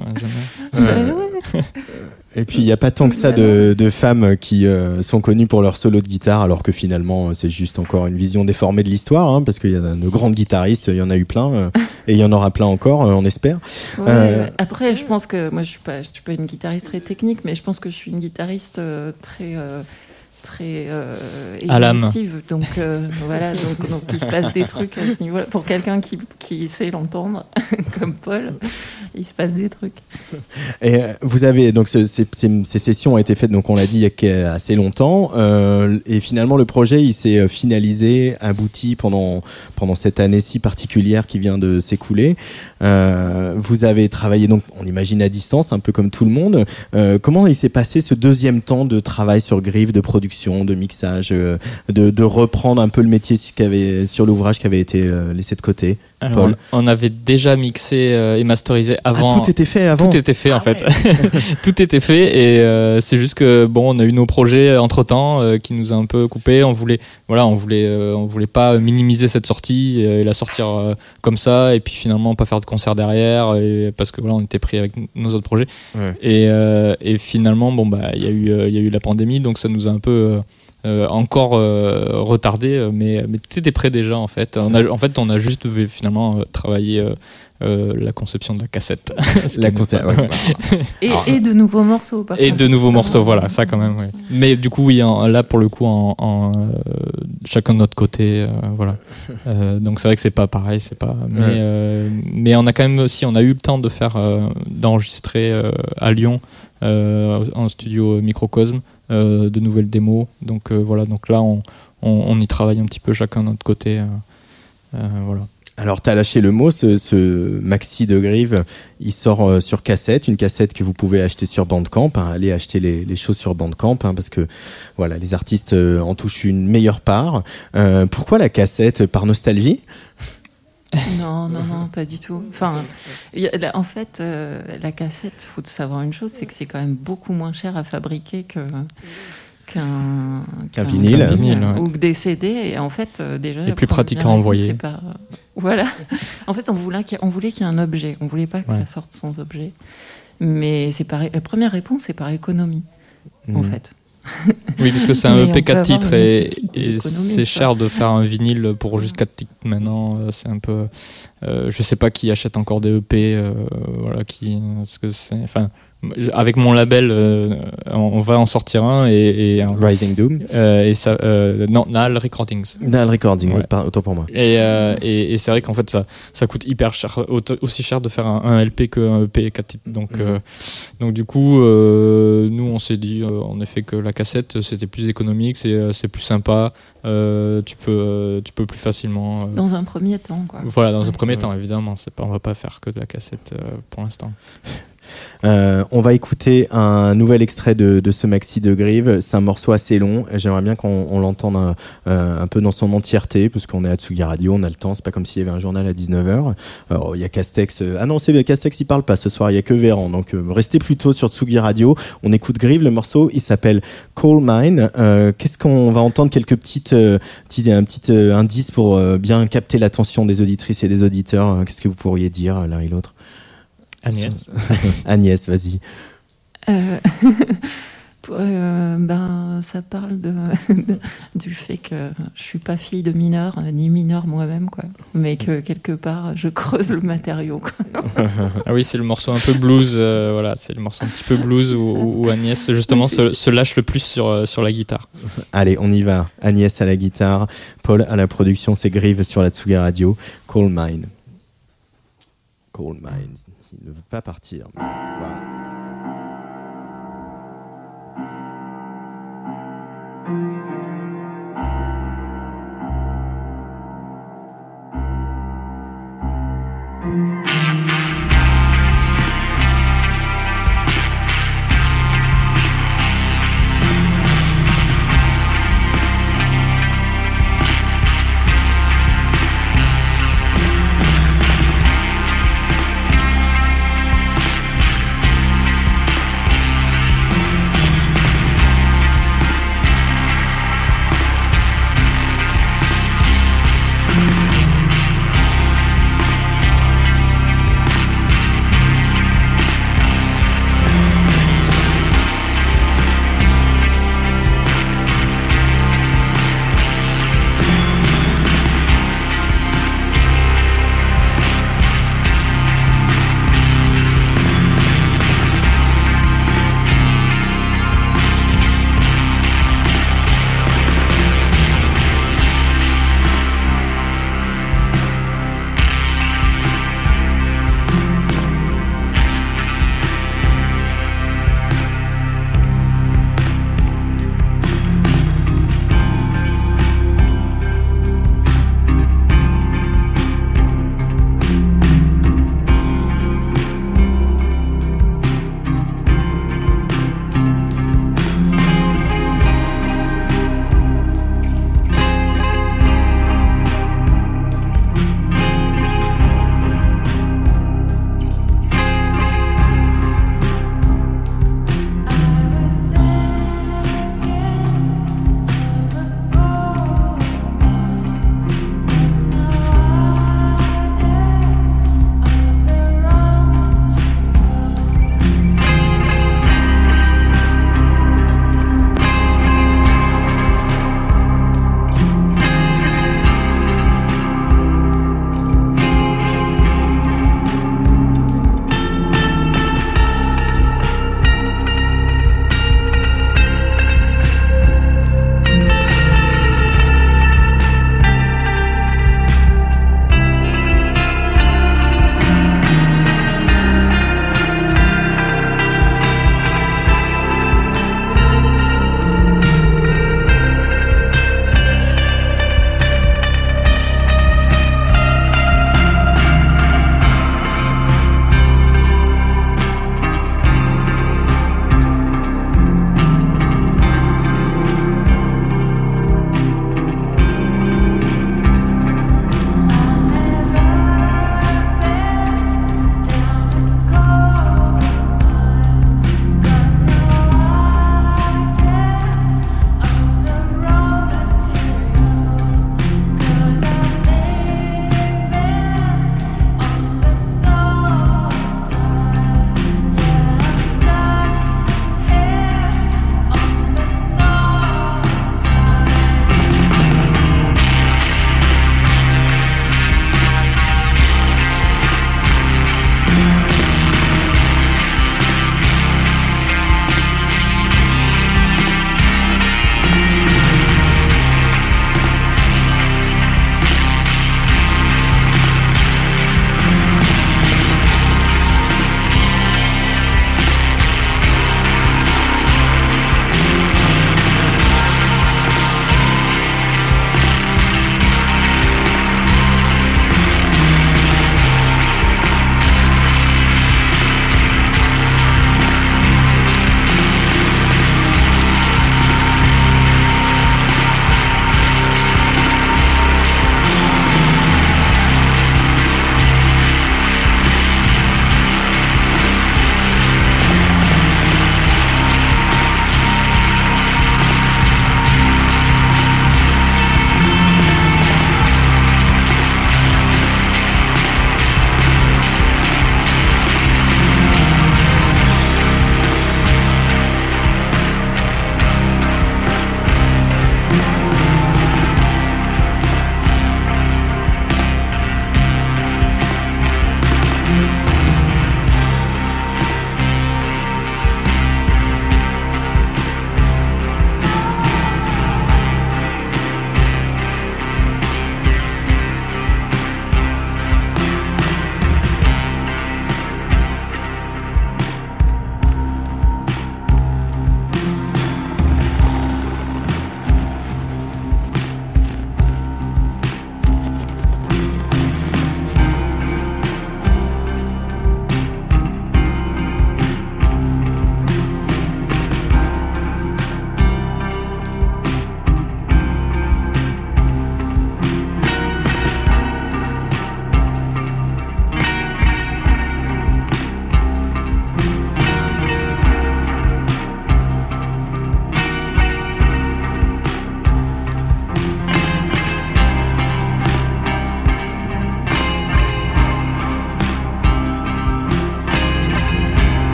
Et puis il n'y a pas tant que ça de, femmes qui euh, sont connues pour leur solo de guitare, alors que finalement c'est juste encore une vision déformée de l'histoire, hein, parce qu'il y a de grandes guitaristes, il y en a eu plein, euh, et il y en aura plein encore, euh, on espère. après, je pense que moi je suis pas, je suis pas une guitariste très technique, mais je pense que je suis une guitariste très très euh, Donc euh, voilà, donc, donc, il se passe des trucs à ce niveau-là. Pour quelqu'un qui, qui sait l'entendre, comme Paul, il se passe des trucs. Et euh, vous avez donc ces, ces, ces, sessions ont été faites, donc on l'a dit, il y a assez longtemps. Euh, et finalement, le projet, il s'est finalisé, abouti pendant pendant cette année si particulière qui vient de s'écouler. Euh, vous avez travaillé donc, on imagine à distance, un peu comme tout le monde. Euh, comment il s'est passé ce deuxième temps de travail sur Grive, de production, de mixage, euh, de, de, reprendre un peu le métier sur l'ouvrage qui avait été laissé de côté on avait déjà mixé et masterisé avant. Ah, tout était fait avant. Tout était fait en Ah fait. tout était fait et euh, c'est juste que bon, on a eu nos projets entre temps qui nous a un peu coupé. On voulait, voilà, on voulait, euh, on voulait pas minimiser cette sortie et, la sortir euh, comme ça et puis finalement pas faire de concert derrière et, parce que voilà, on était pris avec nos autres projets. Ouais. Et, euh, et finalement, bon bah, il y a eu, il y a eu la pandémie, donc ça nous a un peu euh, encore euh, retardé, mais, mais tout était prêt déjà en fait. On a, en fait, on a juste finalement travailler euh, la conception de la cassette. la concept, ouais. et, et, de nouveaux morceaux. et de nouveaux morceaux, voilà, ça quand même. Ouais. Mais du coup, oui, en, là pour le coup, en, en euh, chacun de notre côté, euh, voilà. donc c'est vrai que c'est pas pareil, c'est pas. Mais, ouais. mais on a quand même aussi, on a eu le temps de faire, d'enregistrer à Lyon en studio Microcosme de nouvelles démos. Donc voilà, donc là on, on, y travaille un petit peu chacun de notre côté. voilà. Alors, tu lâché le mot, ce, maxi de Grive, il sort euh, sur cassette, une cassette que vous pouvez acheter sur Bandcamp. Hein, allez acheter les, choses sur Bandcamp, hein, parce que voilà, les artistes euh, en touchent une meilleure part. Euh, pourquoi la cassette Par nostalgie? Non, non, non, pas du tout. Enfin, y a, en fait, euh, la cassette, faut savoir une chose, c'est que c'est quand même beaucoup moins cher à fabriquer que qu'un qu vinyle, qu vinyle ouais. ou que des CD. Et en fait, euh, déjà, et plus pratique à envoyer. Pas... Voilà. en fait, on voulait qu'il y, ait un objet. On voulait pas que ouais. ça sorte sans objet. Mais c'est. La première réponse, c'est par économie, mmh. en fait. Oui, parce que c'est un EP 4 titres et, et c'est cher de faire un vinyle pour juste 4 titres maintenant. C'est un peu. Euh, je sais pas qui achète encore des EP. Euh, voilà, qui. Parce que c'est. Enfin, avec mon label, euh, on va en sortir un et, et un, Rising Doom. Euh, et ça, euh, non, Nal Recordings. Nal Recording, ouais. autant pour moi. Et, et, et c'est vrai qu'en fait ça, ça coûte hyper cher, aussi cher de faire un, un LP qu'un EP 4 titres. Donc, mm. donc du coup, nous on s'est dit en effet que la cassette c'était plus économique, c'est plus sympa, tu peux tu peux plus facilement. dans un premier temps, quoi. Voilà, dans un premier temps évidemment, c'est pas on va pas faire que de la cassette pour l'instant. Euh, on va écouter un nouvel extrait de, de ce maxi de Grive. C'est un morceau assez long. J'aimerais bien qu'on l'entende un, euh, un, peu dans son entièreté, parce qu'on est à Tsugi Radio, on a le temps. C'est pas comme s'il y avait un journal à 19h. Alors, il y a Castex. Euh, ah non, c'est Castex, il parle pas ce soir. Il y a que Véran. Donc, euh, restez plutôt sur Tsugi Radio. On écoute Grive. Le morceau, il s'appelle Coal Mine. Euh, Qu'est-ce qu'on va entendre? Quelques petites, petites un petit indice pour bien capter l'attention des auditrices et des auditeurs. Qu'est-ce que vous pourriez dire l'un et l'autre? Agnès. Agnès, vas-y. Euh, euh, ben, ça parle de, de, du fait que je suis pas fille de mineur, ni mineur moi-même, quoi. Mais que quelque part, je creuse le matériau. Quoi. ah oui, c'est le morceau un peu blues, euh, voilà, c'est le morceau un petit peu blues où, où Agnès justement se, se, lâche le plus sur, sur la guitare. Allez, on y va. Agnès à la guitare, Paul à la production, c'est Grive sur la Tsuga Radio, Coal Mine. Coal Mines qui ne veut pas partir.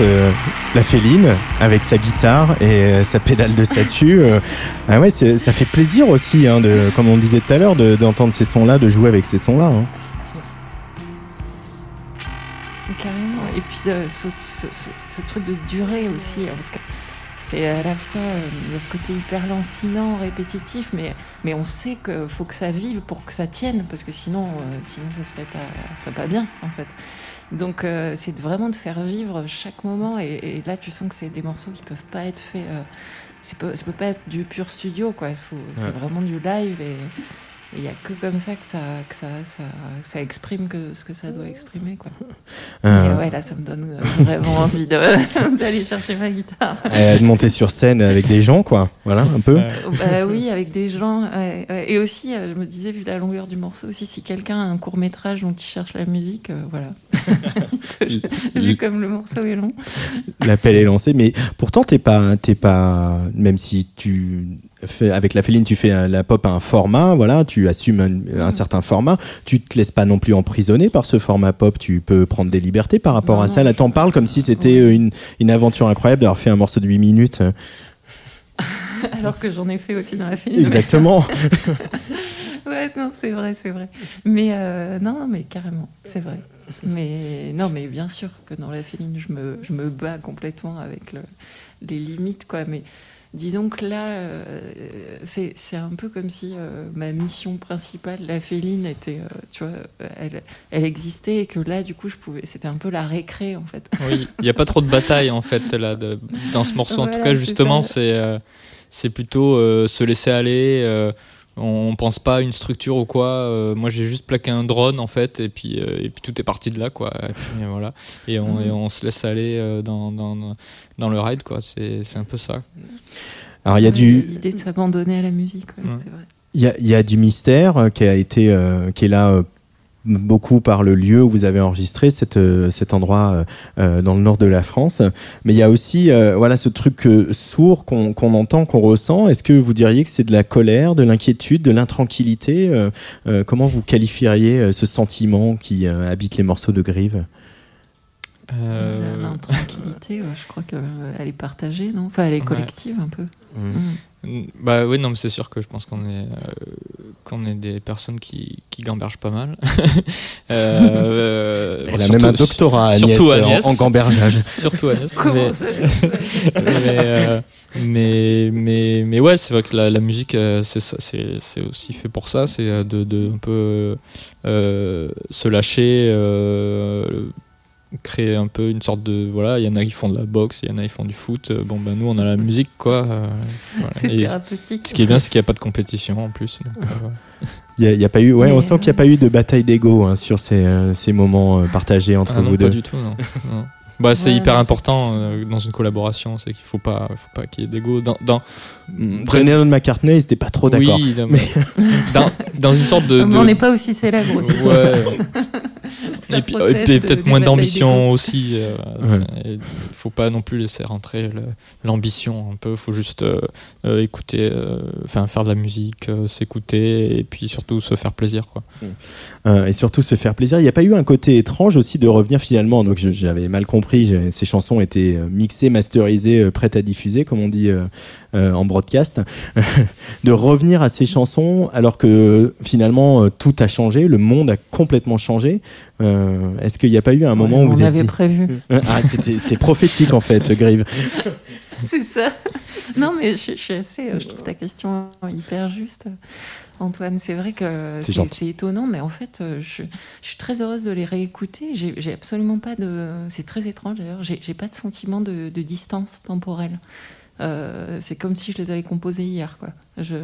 Euh, la féline, avec sa guitare et euh, sa pédale de statue. Euh, ah ouais, ça fait plaisir aussi, hein, comme on disait tout à l'heure, d'entendre ces sons-là, de jouer avec ces sons-là. Hein. Carrément. Et puis ce, truc de durée aussi. Hein, parce que c'est à la fois ce côté hyper lancinant, répétitif, mais, mais on sait qu'il faut que ça vive pour que ça tienne, parce que sinon, sinon ça serait pas, ça pas bien en fait. Donc euh, c'est vraiment de faire vivre chaque moment et, là tu sens que c'est des morceaux qui peuvent pas être faits. Euh, ça peut, peut pas être du pur studio quoi. C'est vraiment du live et il n'y a que comme ça que ça, que ça, ça, ça, exprime que ce que ça doit exprimer. Quoi. Euh... ouais, là, ça me donne vraiment envie d'aller chercher ma guitare. de monter sur scène avec des gens, quoi. Voilà, un peu. Bah, oui, avec des gens. et aussi, je me disais, vu la longueur du morceau, aussi, si quelqu'un a un court métrage dont il cherche la musique, voilà. vu comme le morceau est long. L'appel est lancé, mais pourtant, t'es pas, t'es pas, même si tu avec la féline, tu fais la pop à un format, voilà, tu assumes un, certain format, tu te laisses pas non plus emprisonner par ce format pop, tu peux prendre des libertés par rapport à ça. Là, t'en parles comme si c'était euh, une, une, aventure incroyable d'avoir fait un morceau de 8 minutes. Alors que j'en ai fait aussi dans la féline. Exactement. ouais, non, c'est vrai, c'est vrai. Mais euh, non, mais carrément, c'est vrai. Mais non, mais bien sûr que dans la féline, je me, je me bats complètement avec le, les limites, quoi. Mais disons que là, euh, c'est un peu comme si euh, ma mission principale, la féline, était, euh, tu vois, elle, elle, existait et que là, du coup, je pouvais, c'était un peu la récré en fait. Oui, il n'y a pas trop de bataille en fait là de, dans ce morceau. En tout cas, justement, c'est c'est plutôt se laisser aller on pense pas à une structure ou quoi. Euh, moi, j'ai juste plaqué un drone en fait, et puis euh, et puis tout est parti de là quoi. Et puis, voilà. Et on, mm. on, se laisse aller euh, dans, dans, dans, le ride quoi. C'est un peu ça. Alors il y a du l'idée de s'abandonner à la musique. c'est vrai. Il y, a, y a, du mystère qui a été qui est là beaucoup par le lieu où vous avez enregistré cette, euh, cet endroit euh, euh, dans le nord de la France. Mais il y a aussi voilà ce truc sourd qu'on entend, qu'on ressent. Est-ce que vous diriez que c'est de la colère, de l'inquiétude, de l'intranquillité Comment vous qualifieriez ce sentiment qui habite les morceaux de Grive? L'intranquillité, je crois qu'elle est partagée, non? Enfin, elle est collective un peu. Mmh. Mmh. Bah oui, non, mais c'est sûr que je pense qu'on est, euh, qu'on est des personnes qui, qui gambergent pas mal. euh, Elle a même un doctorat, Agnès, surtout Agnès, en, en gambergeage. surtout Agnès. mais, mais, euh, mais, mais, mais, ouais, c'est vrai que la, la musique, euh, c'est, c'est, c'est aussi fait pour ça, c'est de, de un peu se lâcher créer un peu une sorte de voilà il y en a qui font de la boxe il y en a qui font du foot euh, bon ben nous on a la musique quoi euh, c'est thérapeutique. ce qui est bien c'est qu'il n'y a pas de compétition en plus euh, il y, a, pas eu ouais on sent qu'il n'y a pas eu de bataille d'ego hein, sur ces, ces moments partagés entre ah vous deux. pas du tout non. Bah, c'est hyper important dans une collaboration, c'est qu'il faut pas, faut pas qu'il y ait d'ego. Dans, dans... Brennan McCartney, ils pas trop d'accord. Oui, mais... dans, dans, une sorte de. de... On n'est pas aussi célèbre aussi. Ouais. et puis, peut-être moins d'ambition aussi. Euh, il faut pas non plus laisser rentrer l'ambition un peu. Il faut juste euh, euh, écouter, enfin faire de la musique, s'écouter et puis surtout se faire plaisir. Quoi. et surtout se faire plaisir. Il n'y a pas eu un côté étrange aussi de revenir finalement. Donc j'avais mal compris. Ces chansons étaient mixées, masterisées, prêtes à diffuser, comme on dit en broadcast. de revenir à ces chansons alors que finalement tout a changé, le monde a complètement changé. Euh, est-ce qu'il n'y a pas eu un moment où vous avez prévu. ah, c'est prophétique en fait, Grive. c'est ça. Non, mais je, suis assez. Euh, je trouve ta question hyper juste. Antoine, c'est vrai que c'est étonnant, mais en fait, euh, je, suis très heureuse de les réécouter. J'ai absolument pas de. C'est très étrange d'ailleurs. J'ai pas de sentiment de, distance temporelle. c'est comme si je les avais composés hier, quoi. Je,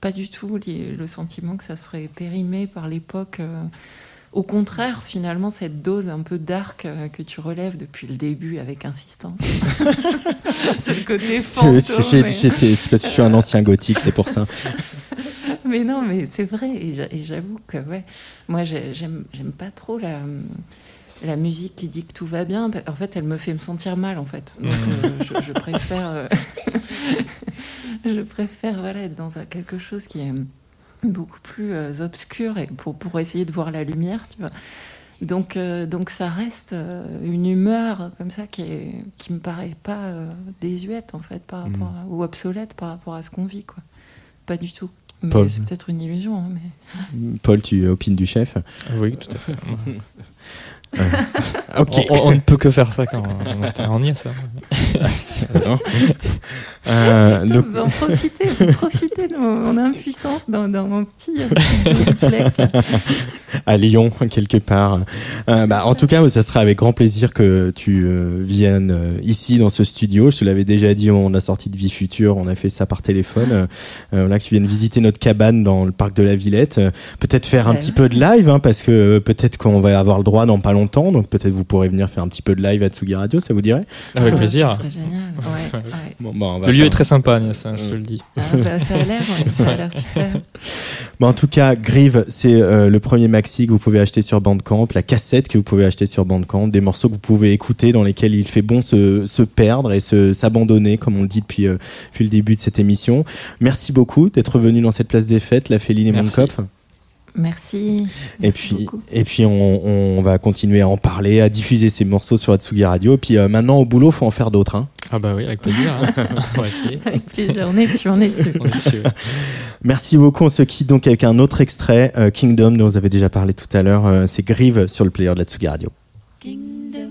pas du tout le sentiment que ça serait périmé par l'époque. Au contraire, finalement, cette dose un peu dark euh, que tu relèves depuis le début avec insistance. c'est le côté fantôme. C'est parce que je suis un ancien gothique, c'est pour ça. mais non, mais c'est vrai. Et j'avoue que, ouais, moi, j'aime pas trop la la musique qui dit que tout va bien, en fait, elle me fait me sentir mal, en fait. Donc, mmh. euh, je, préfère, euh, je préfère voilà, être dans quelque chose qui est beaucoup plus euh, obscur et pour, pour essayer de voir la lumière, tu vois. Donc, donc ça reste une humeur comme ça qui, est, qui me paraît pas désuète en fait par rapport Mm. ou obsolète par rapport à ce qu'on vit quoi. Pas du tout. Paul. C'est peut-être une illusion. hein, mais... Paul, tu opines du chef Oui, tout à fait. On, on ne peut que faire ça quand on, on y est, ça. Euh, donc, Vous en profitez, vous profitez de mon, mon impuissance dans, dans mon petit, euh, duplex, là. à Lyon, quelque part. Euh, bah, en tout cas, ça sera avec grand plaisir que tu euh, viennes euh, ici dans ce studio. Je te l'avais déjà dit, on a sorti de Vie Future, on a fait ça par téléphone. Euh, euh, voilà, que tu viennes visiter notre cabane dans le parc de la Villette. Euh, peut-être faire un petit peu de live, hein, parce que euh, peut-être qu'on va avoir le droit dans pas longtemps. Donc peut-être vous pourrez venir faire un petit peu de live à Tsugi Radio, ça vous dirait Avec Ah, plaisir. Ça serait génial. Ouais, ouais. bon, bon, on va Le lieu faire- est très sympa, Agnès, hein, je te le dis. Ah, bah, ça a l'air, ouais, super. Bon, en tout cas, Grive, c'est euh, le premier maxi que vous pouvez acheter sur Bandcamp, la cassette que vous pouvez acheter sur Bandcamp, des morceaux que vous pouvez écouter dans lesquels il fait bon se, se perdre et se s'abandonner, comme on le dit depuis, euh, depuis le début de cette émission. Merci beaucoup d'être venu dans cette place des fêtes, la Féline et Merci. Monkopf. Merci. Et Merci puis, beaucoup. et puis on, on va continuer à en parler, à diffuser ces morceaux sur Atsugi Radio. Et puis euh, maintenant, au boulot, faut en faire d'autres. Hein. Ah bah oui, avec plaisir. hein. on va essayer. Avec plaisir, on est dessus, on est dessus. On est dessus. Merci beaucoup. On se quitte donc avec un autre extrait, euh, Kingdom, dont vous avez déjà parlé tout à l'heure. Euh, c'est Grive sur le player de la Tsugi Radio. Kingdom, kingdom,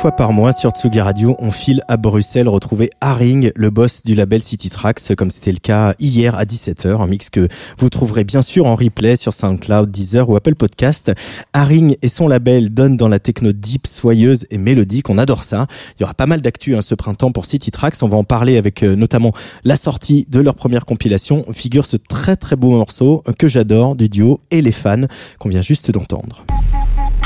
fois par mois sur Tsugi Radio, on file à Bruxelles retrouver Haring, le boss du label City Tracks, comme c'était le cas hier à 17h, un mix que vous trouverez bien sûr en replay sur SoundCloud, Deezer ou Apple Podcast. Haring et son label donnent dans la techno deep, soyeuse et mélodique, on adore ça. Il y aura pas mal d'actu hein, ce printemps pour City Tracks, on va en parler avec euh, notamment la sortie de leur première compilation, figure ce très très beau morceau que j'adore du duo et les fans qu'on vient juste d'entendre.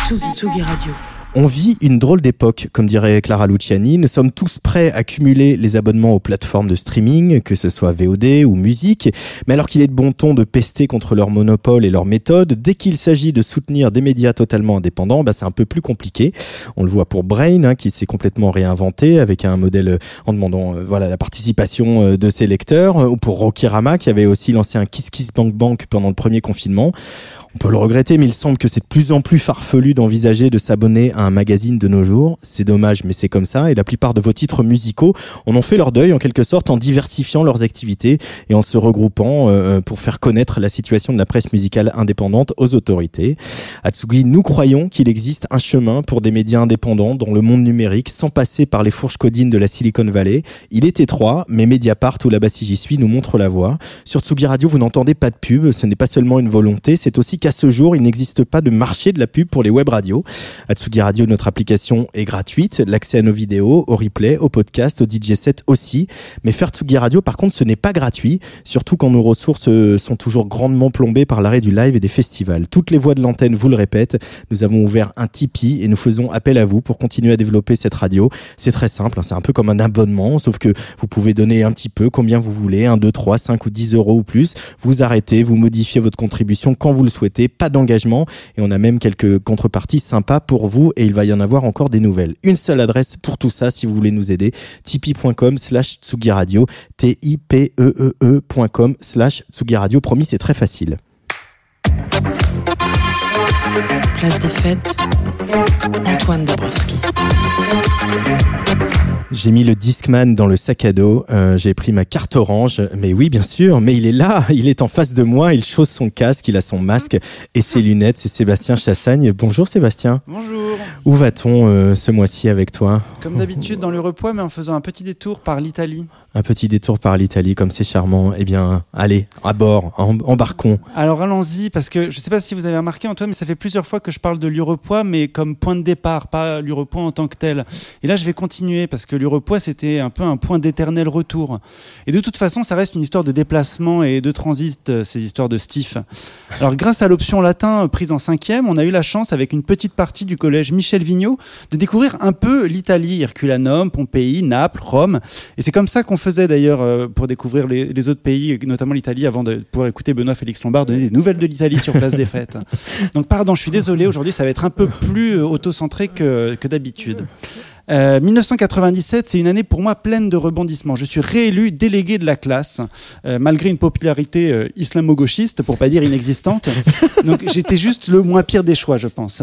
Tsugi, Radio. On vit une drôle d'époque, comme dirait Clara Luciani. Nous sommes tous prêts à cumuler les abonnements aux plateformes de streaming, que ce soit VOD ou musique. Mais alors qu'il est de bon ton de pester contre leur monopole et leur méthode, dès qu'il s'agit de soutenir des médias totalement indépendants, bah c'est un peu plus compliqué. On le voit pour Brain, hein, qui s'est complètement réinventé avec un modèle euh, en demandant euh, voilà la participation euh, de ses lecteurs, ou pour Rokirama, qui avait aussi lancé un Kiss Kiss Bank Bank pendant le premier confinement. On peut le regretter, mais il semble que c'est de plus en plus farfelu d'envisager de s'abonner à un magazine de nos jours. C'est dommage, mais c'est comme ça. Et la plupart de vos titres musicaux en ont fait leur deuil, en quelque sorte, en diversifiant leurs activités et en se regroupant euh, pour faire connaître la situation de la presse musicale indépendante aux autorités. Atsugi, nous croyons qu'il existe un chemin pour des médias indépendants dans le monde numérique sans passer par les fourches codines de la Silicon Valley. Il est étroit, mais Mediapart ou la Bassi J'y suis nous montre la voie. Sur Tsugi Radio, vous n'entendez pas de pub. Ce n'est pas seulement une volonté, c'est aussi qu'à ce jour, il n'existe pas de marché de la pub pour les web radios. Atsugi Radio, notre application est gratuite. L'accès à nos vidéos, au replay, au podcast, au DJ set aussi. Mais faire Tsugi Radio, par contre, ce n'est pas gratuit. Surtout quand nos ressources euh, sont toujours grandement plombées par l'arrêt du live et des festivals. Toutes les voix de l'antenne vous le répètent. Nous avons ouvert un Tipeee et nous faisons appel à vous pour continuer à développer cette radio. C'est très simple. hein. C'est un peu comme un abonnement, sauf que vous pouvez donner un petit peu, combien vous voulez, 1, 2, 3, 5 ou 10 euros ou plus. Vous arrêtez, vous modifiez votre contribution quand vous le souhaitez. Pas d'engagement. Et on a même quelques contreparties sympas pour vous et il va y en avoir encore des nouvelles. Une seule adresse pour tout ça si vous voulez nous aider. tipeee.com slash Tsugi Radio. T-I-P-E-E-E.com slash Tsugi Radio. Promis, c'est très facile. Place des fêtes, Antoine Dabrowski. J'ai mis le Discman dans le sac à dos, euh, j'ai pris ma carte orange, mais oui bien sûr, mais il est là, il est en face de moi, il chausse son casque, il a son masque et ses lunettes, c'est Sébastien Chassagne. Bonjour Sébastien. Bonjour. Où va-t-on euh, ce mois-ci avec toi Comme d'habitude dans le repoids, mais en faisant un petit détour par l'Italie. Un petit détour par l'Italie, comme c'est charmant. Eh bien, allez, à bord, em- embarquons. Alors allons-y, parce que je ne sais pas si vous avez remarqué Antoine, mais ça fait plusieurs fois que je parle de l'Urepoix, mais comme point de départ, pas l'Urepoix en tant que tel. Et là, je vais continuer, parce que l'Urepoix, c'était un peu un point d'éternel retour. Et de toute façon, ça reste une histoire de déplacement et de transit, euh, ces histoires de stif. Alors grâce à l'option latin euh, prise en cinquième, on a eu la chance, avec une petite partie du collège Michel Vigneault, de découvrir un peu l'Italie, Herculanum, Pompéi, Naples, Rome. Et c'est comme ça qu'on faisait d'ailleurs euh, pour découvrir les, les autres pays, notamment l'Italie, avant de pouvoir écouter Benoît Félix Lombard donner des nouvelles de l'Italie sur place des fêtes. Donc pardon, je suis désolé, aujourd'hui ça va être un peu plus auto-centré que, que d'habitude. Euh, 1997, c'est une année pour moi pleine de rebondissements. Je suis réélu délégué de la classe, euh, malgré une popularité euh, islamo-gauchiste, pour pas dire inexistante. Donc j'étais juste le moins pire des choix, je pense.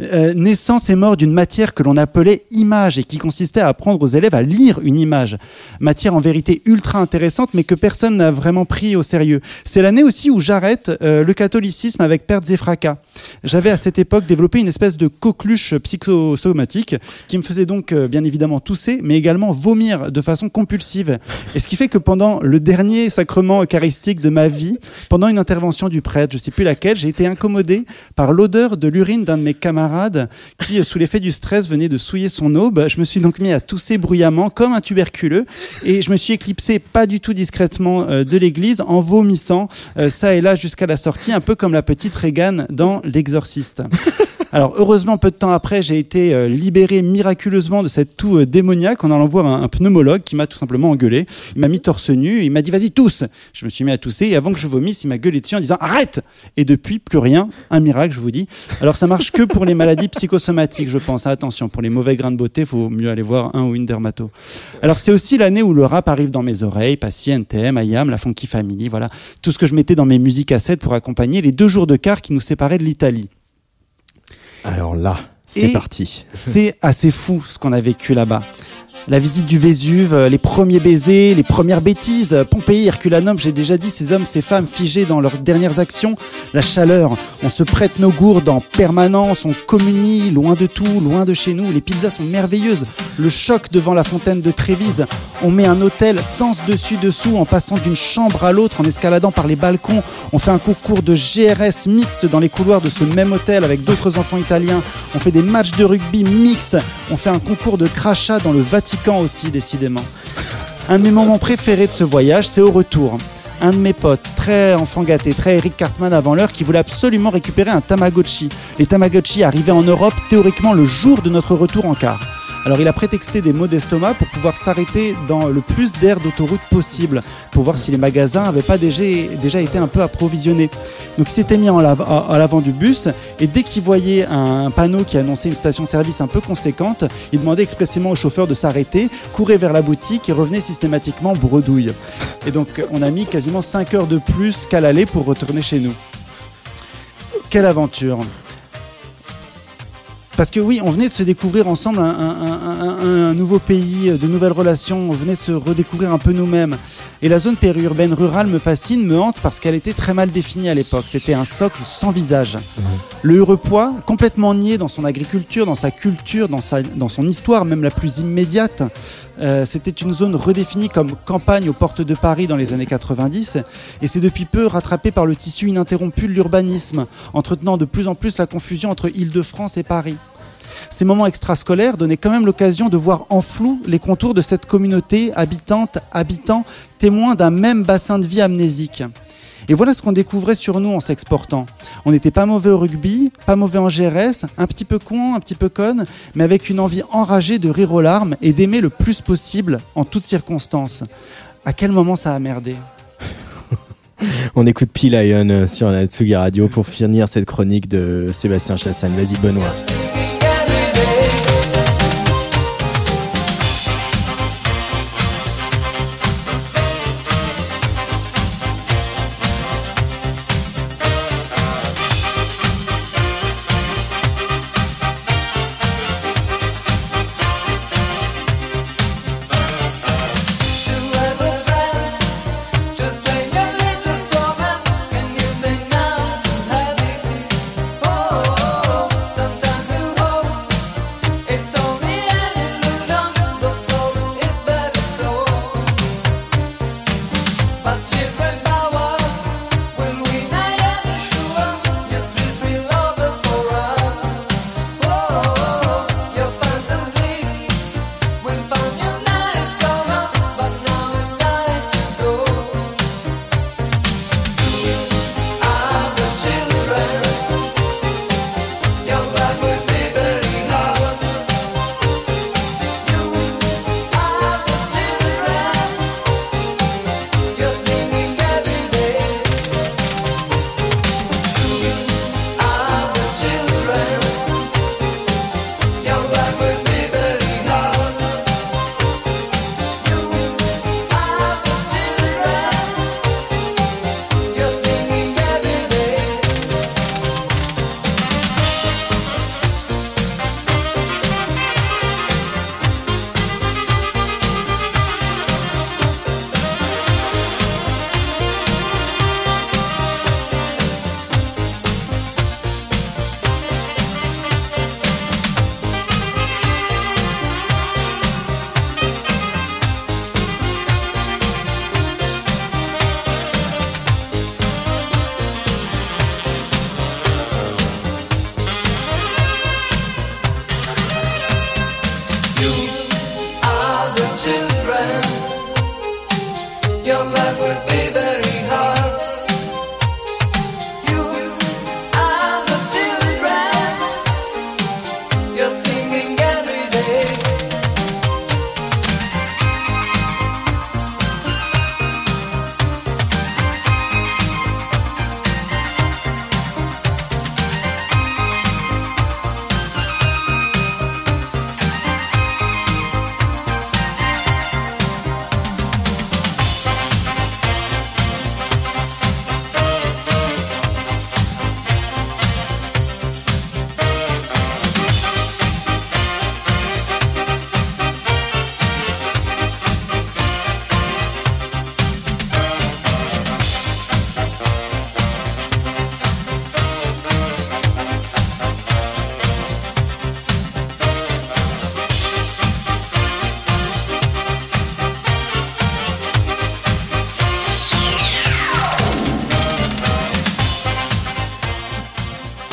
Euh, naissance et mort d'une matière que l'on appelait image et qui consistait à apprendre aux élèves à lire une image. Matière en vérité ultra intéressante, mais que personne n'a vraiment pris au sérieux. C'est l'année aussi où j'arrête euh, le catholicisme avec pertes et fracas. J'avais à cette époque développé une espèce de coqueluche psychosomatique qui me faisait donc euh, bien évidemment tousser, mais également vomir de façon compulsive. Et ce qui fait que pendant le dernier sacrement eucharistique de ma vie, pendant une intervention du prêtre, je sais plus laquelle, j'ai été incommodé par l'odeur de l'urine d'un de mes camarades qui, euh, sous l'effet du stress, venait de souiller son aube. Je me suis donc mis à tousser bruyamment comme un tuberculeux et je me suis éclipsé pas du tout discrètement euh, de l'église en vomissant ça et là jusqu'à la sortie, un peu comme la petite Regan dans L'Exorciste. Alors heureusement, peu de temps après, j'ai été euh, libéré miraculeusement de cette toux euh, démoniaque en allant voir un, pneumologue qui m'a tout simplement engueulé. Il m'a mis torse nu, il m'a dit vas-y tousse. Je me suis mis à tousser et avant que je vomisse, il m'a gueulé dessus en disant arrête. Et depuis, plus rien, un miracle, je vous dis. Alors ça marche que pour les maladies psychosomatiques, je pense. Attention, pour les mauvais grains de beauté, faut mieux aller voir un ou une dermato. Alors c'est aussi l'année où le rap arrive dans mes oreilles, Passy, NTM, IAM, la Funky Family, voilà tout ce que je mettais dans mes musiques cassettes pour accompagner les deux jours de car qui nous séparaient de l'Italie. Alors là, c'est parti. C'est assez fou ce qu'on a vécu là-bas. La visite du Vésuve, euh, les premiers baisers, les premières bêtises, euh, Pompéi, Herculanum, j'ai déjà dit, ces hommes, ces femmes figés dans leurs dernières actions, la chaleur, on se prête nos gourdes en permanence, on communie, loin de tout, loin de chez nous, les pizzas sont merveilleuses, le choc devant la fontaine de Trévise, on met un hôtel sens dessus dessous en passant d'une chambre à l'autre, en escaladant par les balcons, on fait un concours de GRS mixte dans les couloirs de ce même hôtel avec d'autres enfants italiens, on fait des matchs de rugby mixtes, on fait un concours de crachat dans le Vatican Un de mes moments préférés de ce voyage, c'est au retour. Un de mes potes, très enfant gâté, très Eric Cartman avant l'heure, qui voulait absolument récupérer un Tamagotchi. Les Tamagotchi arrivaient en Europe théoriquement le jour de notre retour en car. Alors il a prétexté des maux d'estomac pour pouvoir s'arrêter dans le plus d'air d'autoroute possible, pour voir si les magasins n'avaient pas déjà, été un peu approvisionnés. Donc il s'était mis à l'avant du bus et dès qu'il voyait un panneau qui annonçait une station-service un peu conséquente, il demandait expressément au chauffeur de s'arrêter, courait vers la boutique et revenait systématiquement bredouille. Et donc on a mis quasiment 5 heures de plus qu'à l'aller pour retourner chez nous. Quelle aventure parce que oui, on venait de se découvrir ensemble un, un- un- un- un nouveau pays, de nouvelles relations, on venait de se redécouvrir un peu nous-mêmes. Et la zone périurbaine rurale me fascine, me hante parce qu'elle était très mal définie à l'époque. C'était un socle sans visage. Le Hurepoix, complètement nié dans son agriculture, dans sa culture, dans, sa, dans son histoire, même la plus immédiate, euh, c'était une zone redéfinie comme campagne aux portes de Paris dans les années 90, et c'est depuis peu rattrapé par le tissu ininterrompu de l'urbanisme, entretenant de plus en plus la confusion entre Île-de-France et Paris. Ces moments extrascolaires donnaient quand même l'occasion de voir en flou les contours de cette communauté habitante, habitant, témoin d'un même bassin de vie amnésique. Et voilà ce qu'on découvrait sur nous en s'exportant. On n'était pas mauvais au rugby, pas mauvais en GRS, un petit peu con, un petit peu conne, mais avec une envie enragée de rire aux larmes et d'aimer le plus possible en toutes circonstances. À quel moment ça a merdé On écoute P-Lion euh, sur la Tsugi Radio pour finir cette chronique de Sébastien Chassagne. Vas-y Benoît.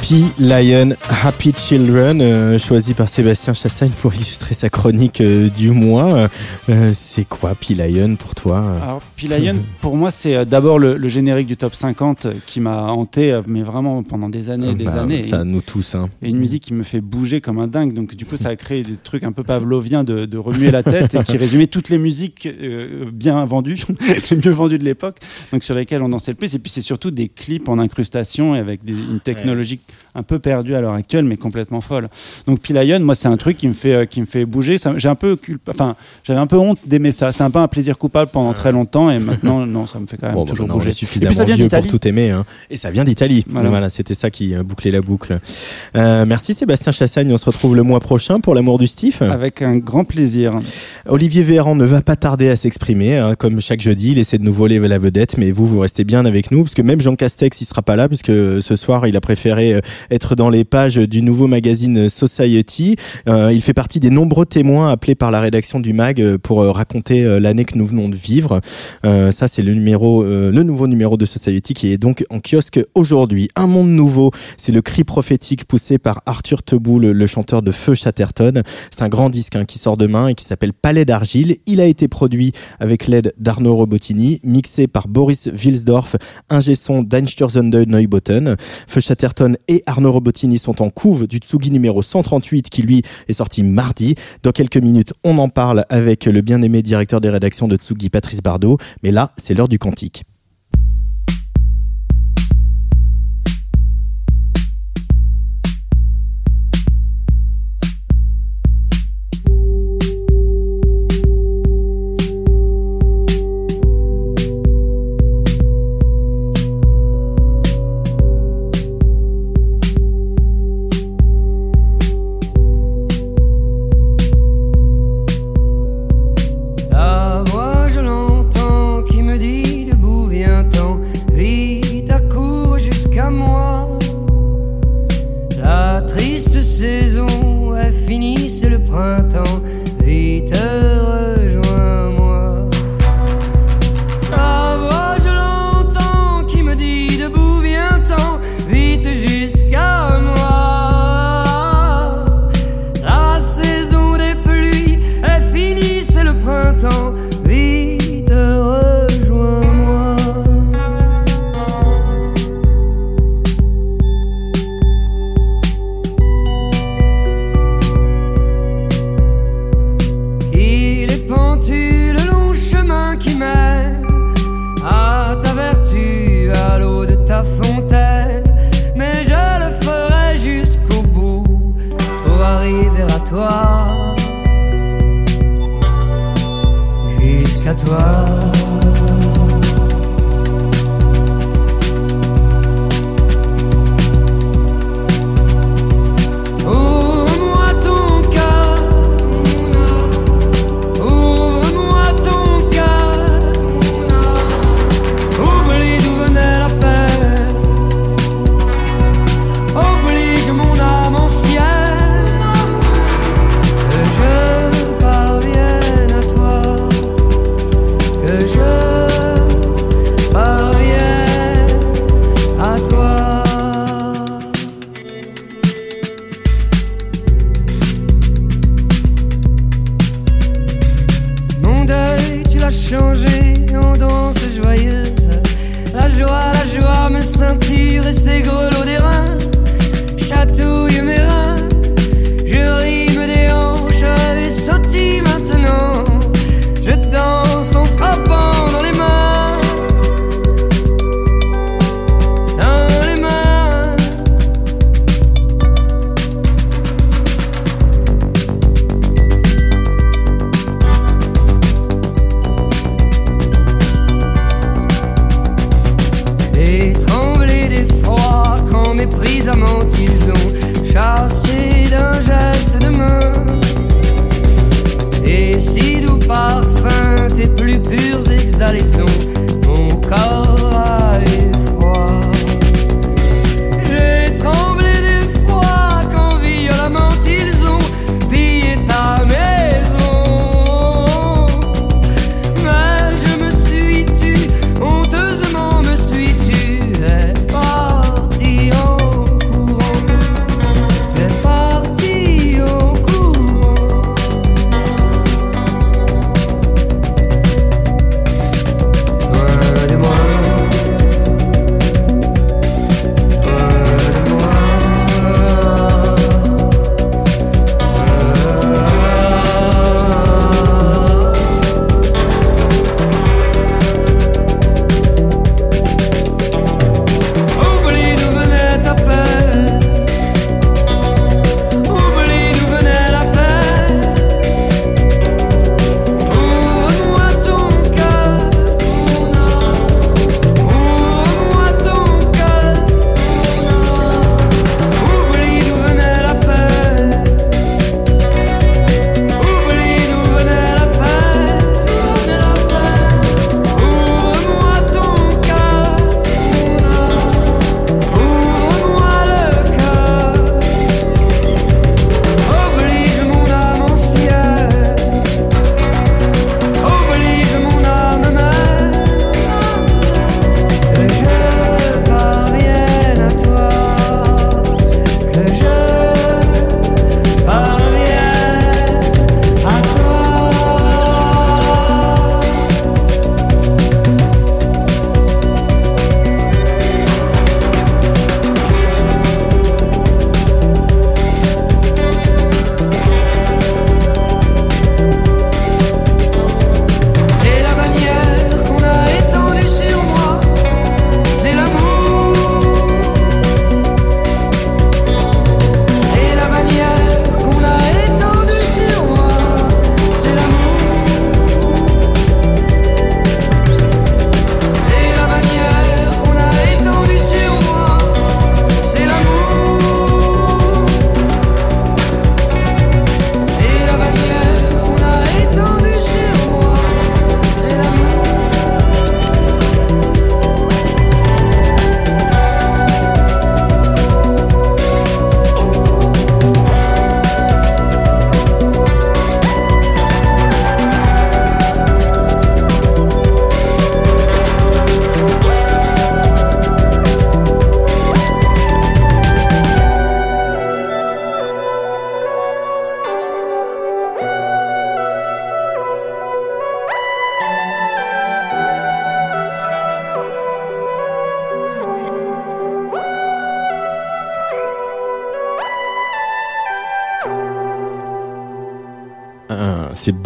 P. Lion, Happy Children, euh, choisi par Sébastien Chassagne pour illustrer sa chronique euh, du mois. Euh, c'est quoi P. Lion pour toi? Alors, P. Lion, pour moi, c'est d'abord le, le générique du top 50 qui m'a hanté, mais vraiment pendant des années et des Bah, années. Ça, nous tous. Hein. Et une musique qui me fait bouger comme un dingue. Donc, du coup, ça a créé des trucs un peu pavloviens de, de remuer la tête et qui résumait toutes les musiques bien vendues, les mieux vendues de l'époque, donc sur lesquelles on dansait le plus. Et puis, c'est surtout des clips en incrustation et avec des- une technologie un peu perdue à l'heure actuelle, mais complètement folle. Donc, Pilayon, moi, c'est un truc qui me fait, euh, qui me fait bouger. J'ai un peu culpa- enfin, j'avais un peu honte d'aimer ça. C'était un peu un plaisir coupable pendant très longtemps et maintenant, non, ça me fait quand même Bon, bah, toujours maintenant, on bouger. Et suffisamment puis, ça vient vieux pour tout aimer. Hein. Et ça vient d'Italie. Voilà. Voilà, c'était ça qui euh, bouclait la boucle. Euh, merci Sébastien Chassagne. On se retrouve le mois prochain pour l'amour du Steve. Avec un grand plaisir. Olivier Véran ne va pas tarder à s'exprimer, hein, comme chaque jeudi, il essaie de nous voler la vedette, mais vous, vous restez bien avec nous, parce que même Jean Castex, il sera pas là, puisque ce soir, il a préféré être dans les pages du nouveau magazine Society. Euh, il fait partie des nombreux témoins appelés par la rédaction du mag euh, pour euh, raconter l'année que nous venons de vivre. Ça, c'est le numéro, le nouveau numéro de Society qui est donc en kiosque aujourd'hui. Un monde nouveau, c'est le cri prophétique poussé par Arthur Teboul, le, chanteur de Feu Chatterton. C'est un grand disque hein, qui sort demain et qui s'appelle Palais d'argile. Il a été produit avec l'aide d'Arnaud Robotini, mixé par Boris Wilsdorf, ingé son d'Einstürzende Neubotten. Feu Chatterton et Arnaud Robotini sont en couve du Tsugi numéro 138 qui lui est sorti mardi. Dans quelques minutes, on en parle avec le bien-aimé directeur des rédactions de Tsugi, Patrice Bardot. Mais là, c'est l'heure du quantique. Toi.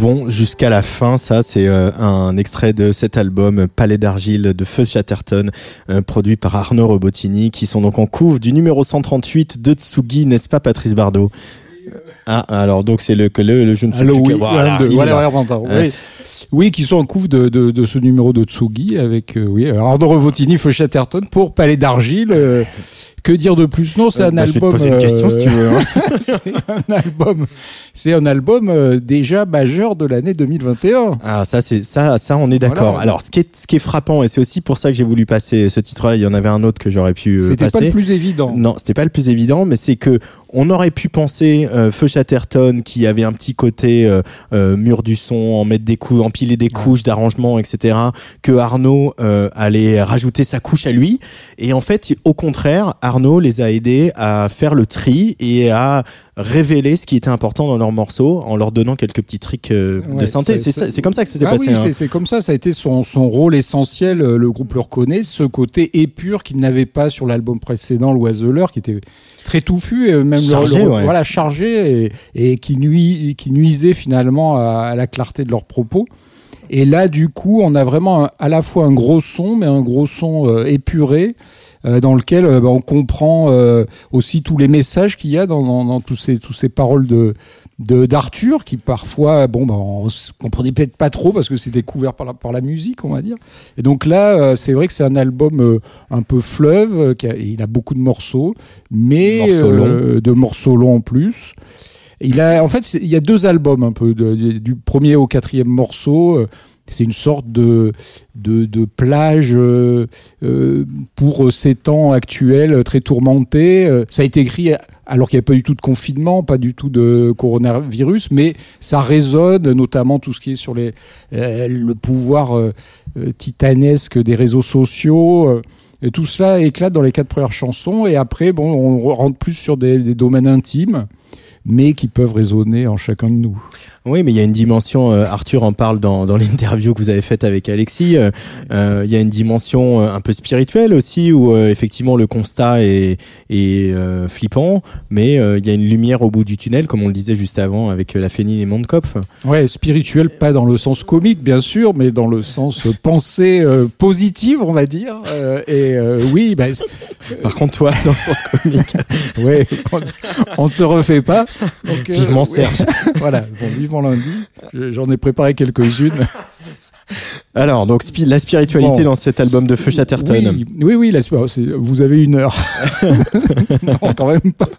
Bon jusqu'à la fin, ça c'est euh, un extrait de cet album Palais d'argile de Feu Chatterton, euh, produit par Arnaud Robotini, qui sont donc en couve du numéro 138 de Tsugi, n'est-ce pas Patrice Bardot? Ah, alors donc c'est le que le, le je ne sais Allô, plus oui, voilà, de- il voilà, oui. Oui, qui sont en couve de, de, de ce numéro de Tsugi avec euh, oui, Arnaud Robotini, Feu Chatterton pour Palais d'argile. euh, que dire de plus? Non, c'est Euh, un bah, je vais te album. poser une question, si tu veux, hein. c'est un album. C'est un album euh, déjà majeur de l'année 2021. Ah ça c'est ça ça on est d'accord. Voilà. Alors ce qui est ce qui est frappant et c'est aussi pour ça que j'ai voulu passer ce titre-là. Il y en avait un autre que j'aurais pu euh, C'était pas le plus évident. Non, c'était pas le plus évident, mais c'est que on aurait pu penser euh, Feu Chatterton qui avait un petit côté euh, euh, mur du son, en mettre des couches, empiler des couches d'arrangement, etc. Que Arnaud euh, allait rajouter sa couche à lui. Et en fait, au contraire, Arnaud les a aidés à faire le tri et à révéler ce qui était important dans leurs morceaux en leur donnant quelques petits tricks euh, de synthé. C'est comme ça que ça s'est Ah passé. oui, hein. c'est- comme ça. Ça a été son, son rôle essentiel. Le groupe le reconnaît. Ce côté épure qu'il n'avait pas sur l'album précédent, L'Oiseleur, qui était très touffu et même le- Chargé, le, ouais. voilà chargé et, et qui, nuit, qui nuisait finalement à, à la clarté de leurs propos. Et là, du coup, on a vraiment un- à la fois un gros son, mais un gros son euh, épuré. Euh, dans lequel euh, bah, on comprend euh, aussi tous les messages qu'il y a dans, dans, dans tous ces tous ces paroles de d'Arthur qui parfois bon bah on comprenait peut-être pas trop parce que c'était couvert par la par la musique on va dire. Et donc là c'est vrai que c'est un album un peu fleuve qui a- il a beaucoup de morceaux mais Morceaux euh, de morceaux longs en plus il a en fait il y a deux albums un peu du premier au quatrième morceau euh, c'est une sorte de, de, de plage euh, euh, pour euh, ces temps actuels très tourmentés. Ça a été écrit alors qu'il n'y avait pas du tout de confinement, pas du tout de coronavirus, mais ça résonne, notamment tout ce qui est sur les, le pouvoir titanesque des réseaux sociaux. tout cela éclate dans les quatre premières chansons. Et après, bon, on rentre plus sur des domaines intimes, mais qui peuvent résonner en chacun de nous. Oui, mais il y a une dimension, euh, Arthur en parle dans, dans l'interview que vous avez faite avec Alexis, euh, euh, il y a une dimension euh, un peu spirituelle aussi, où euh, effectivement le constat est, est euh, flippant, mais euh, il y a une lumière au bout du tunnel, comme on le disait juste avant avec la Fénine et Mondkopf. Ouais, spirituel, pas dans le sens comique, bien sûr, mais dans le sens pensée euh, positive, on va dire. Euh, et euh, oui, bah, Par contre, toi, dans le sens comique, ouais, on, ne se refait pas. Donc, vivement. Serge. voilà, bon, vivement lundi. Je- J'en ai préparé quelques-unes. Alors, donc spi- la spiritualité Bon. dans cet album de Feu Chatterton. Oui, oui, oui, la- c'est- vous avez une heure. non, quand même pas.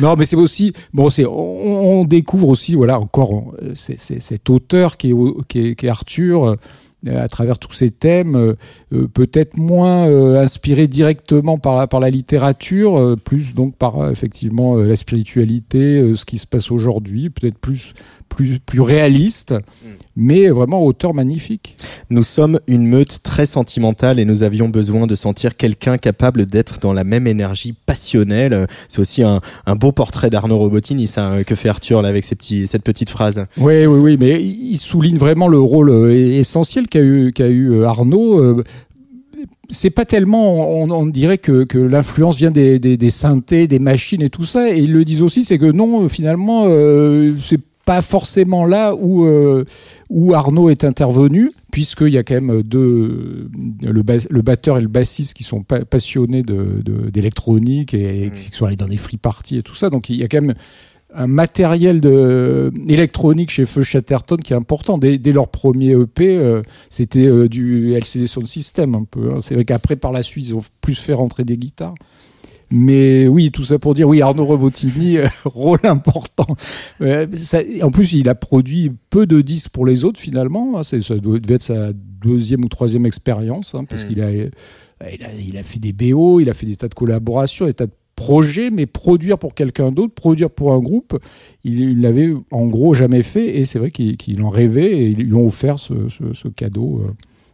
Non, mais c'est aussi bon. C'est on, on découvre aussi, voilà, encore euh, cet auteur qui est, au- qui est, qui est Arthur. euh, à travers tous ces thèmes, euh, peut-être moins euh, inspiré directement par la, par la littérature, euh, plus donc par effectivement la spiritualité, ce qui se passe aujourd'hui, peut-être plus, plus, plus réaliste, mais vraiment auteur magnifique. Nous sommes une meute très sentimentale et nous avions besoin de sentir quelqu'un capable d'être dans la même énergie passionnelle. C'est aussi un, un beau portrait d'Arnaud Robotini, ça, euh, que fait Arthur là avec ses petits, cette petite phrase. Oui, oui, oui, mais il souligne vraiment le rôle euh, essentiel qu'a eu, qu'a eu euh, Arnaud. C'est pas tellement, on, on dirait que, que l'influence vient des, des, des synthés, des machines et tout ça. Et ils le disent aussi, c'est que non, finalement, euh, c'est pas forcément là où, euh, où Arnaud est intervenu, puisqu'il y a quand même deux, le, bas- le batteur et le bassiste qui sont pa- passionnés de- de- d'électronique et, qui sont allés dans des free parties et tout ça. Donc il y a quand même un matériel de, électronique chez Feu Chatterton qui est important. Dès, dès leur premier EP, euh, c'était euh, du LCD Sound System un peu. hein. C'est vrai qu'après, par la suite, ils ont plus fait rentrer des guitares. Mais oui, tout ça pour dire, oui, Arnaud Robotini, euh, rôle important. Euh, ça- en plus, il a produit peu de disques pour les autres finalement. hein. Ça devait être sa deuxième ou troisième expérience, hein, parce Mm. qu'il a, il a, il a fait des BO, il a fait des tas de collaborations, des tas de projets, mais produire pour quelqu'un d'autre, produire pour un groupe, il l'avait en gros jamais fait. Et c'est vrai qu'il en rêvait et ils lui ont offert ce, ce- ce cadeau.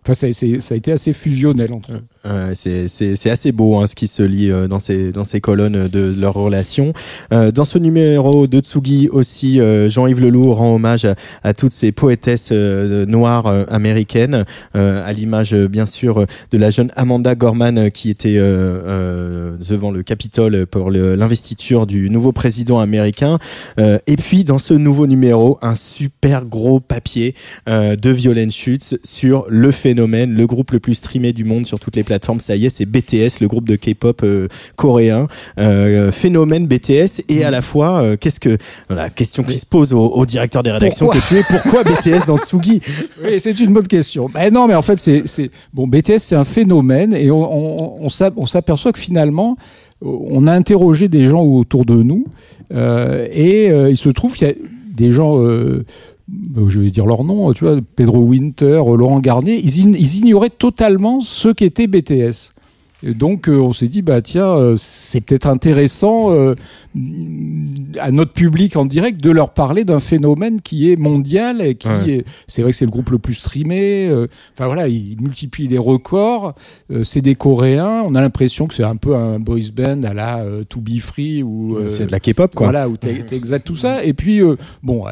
Enfin, ça, ça a été assez fusionnel entre eux. Euh, c'est- assez beau hein, ce qui se lit euh, dans ces dans ces colonnes de leur relation. Euh, dans ce numéro de Tsugi aussi, euh, Jean-Yves Leloup rend hommage à, toutes ces poétesses euh, noires euh, américaines, à l'image bien sûr de la jeune Amanda Gorman qui était devant le Capitole pour l'investiture du nouveau président américain. Et puis dans ce nouveau numéro, un super gros papier de Violaine Schutz sur le phénomène, le groupe le plus streamé du monde sur toutes les plateformes. Ça y est, c'est BTS, le groupe de K-pop euh, coréen. Euh, phénomène BTS et à la fois, euh, qu'est-ce que la question qui se pose au, au directeur des rédactions Pourquoi que tu es, pourquoi BTS dans Tsugi? Oui, c'est une bonne question. Ben non, mais en fait, c'est, bon. BTS, c'est un phénomène, et on, on, on s'ap- on s'aperçoit que finalement, on a interrogé des gens autour de nous, euh, et euh, il se trouve qu'il y a des gens. euh, je vais dire leur nom, tu vois, Pedro Winter, Laurent Garnier, ils ignoraient totalement ce qu'était BTS. Et donc, euh, on s'est dit, bah tiens, euh, c'est peut-être intéressant euh, à notre public en direct de leur parler d'un phénomène qui est mondial et qui Ouais. est, c'est vrai que c'est le groupe le plus streamé. euh, Enfin voilà, ils multiplient les records. euh, c'est des Coréens. On a l'impression que c'est un peu un boys band à la euh, To Be Free ou euh, C'est de la K-pop quoi. voilà, t'es exact tout ça. Et puis, euh, bon,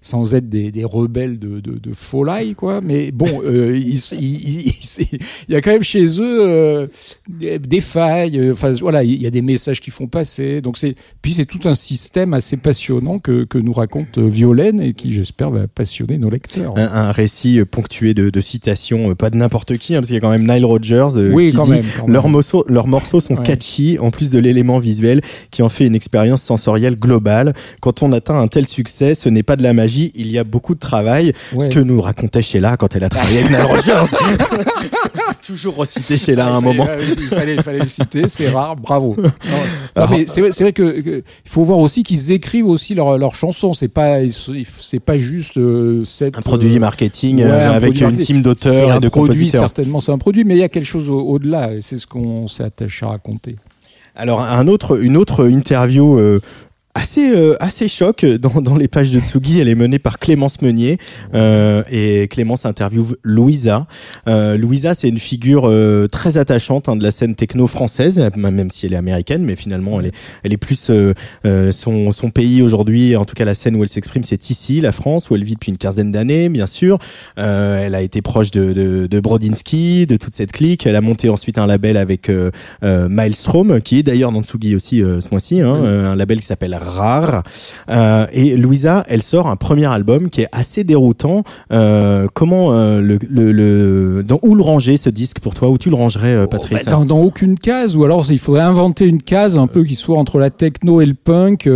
sans, être des, des rebelles de, de, de folie, quoi. Mais bon, euh, il y a quand même chez eux euh, des, des failles. euh, Enfin, voilà, il y a des messages qui font passer. Donc c'est, puis c'est tout un système assez passionnant que, que nous raconte euh, Violaine et qui, j'espère, va passionner nos lecteurs. Un, un récit euh, ponctué de, de citations, pas de n'importe qui, hein, parce qu'il y a quand même Nile Rodgers euh, oui, qui quand dit même. quand même. Leurs morceaux, leurs morceaux sont Ouais. catchy, en plus de l'élément visuel qui en fait une expérience sensorielle globale. Quand on atteint un tel succès, ce n'est pas de la magie, il y a beaucoup de travail. Ouais. Ce que nous racontait Sheila quand elle a travaillé avec Nile Rodgers. Toujours recité Sheila à un moment. Il fallait, il fallait le citer, c'est rare, bravo. Non, non, Alors- mais c'est vrai, vrai que, que- il faut voir aussi qu'ils écrivent aussi leurs leurs chansons. C'est pas, c'est pas juste euh, cette Un produit euh, marketing ouais, euh, un avec produit une marketing. team d'auteurs et de produit, compositeurs. certainement, c'est un produit, mais il y a quelque chose au- au-delà. et c'est ce qu'on s'est attaché à raconter. Alors un autre, une autre interview euh, assez euh, assez choc dans, dans les pages de Tsugi. Elle est menée par Clémence Meunier euh, et Clémence interviewe Louisa. Euh, Louisa, c'est une figure euh, très attachante hein, de la scène techno française, même si elle est américaine, mais finalement elle est elle est plus euh, euh, son son pays aujourd'hui. En tout cas, la scène où elle s'exprime, c'est ici, la France, où elle vit depuis une quinzaine d'années, bien sûr. Euh, elle a été proche de, de, de Brodinski, de toute cette clique. Elle a monté ensuite un label avec Maelstrom, qui est d'ailleurs dans Tsugi aussi euh, ce mois-ci, hein, euh, un label qui s'appelle Rare. Euh, et Louisa, elle sort un premier album qui est assez déroutant. Euh, comment euh, le, le, le- dans où le ranger ce disque pour toi? Où tu le rangerais, euh, Patrice? Bah, dans, dans aucune case, ou alors il faudrait inventer une case un peu qui soit entre la techno et le punk,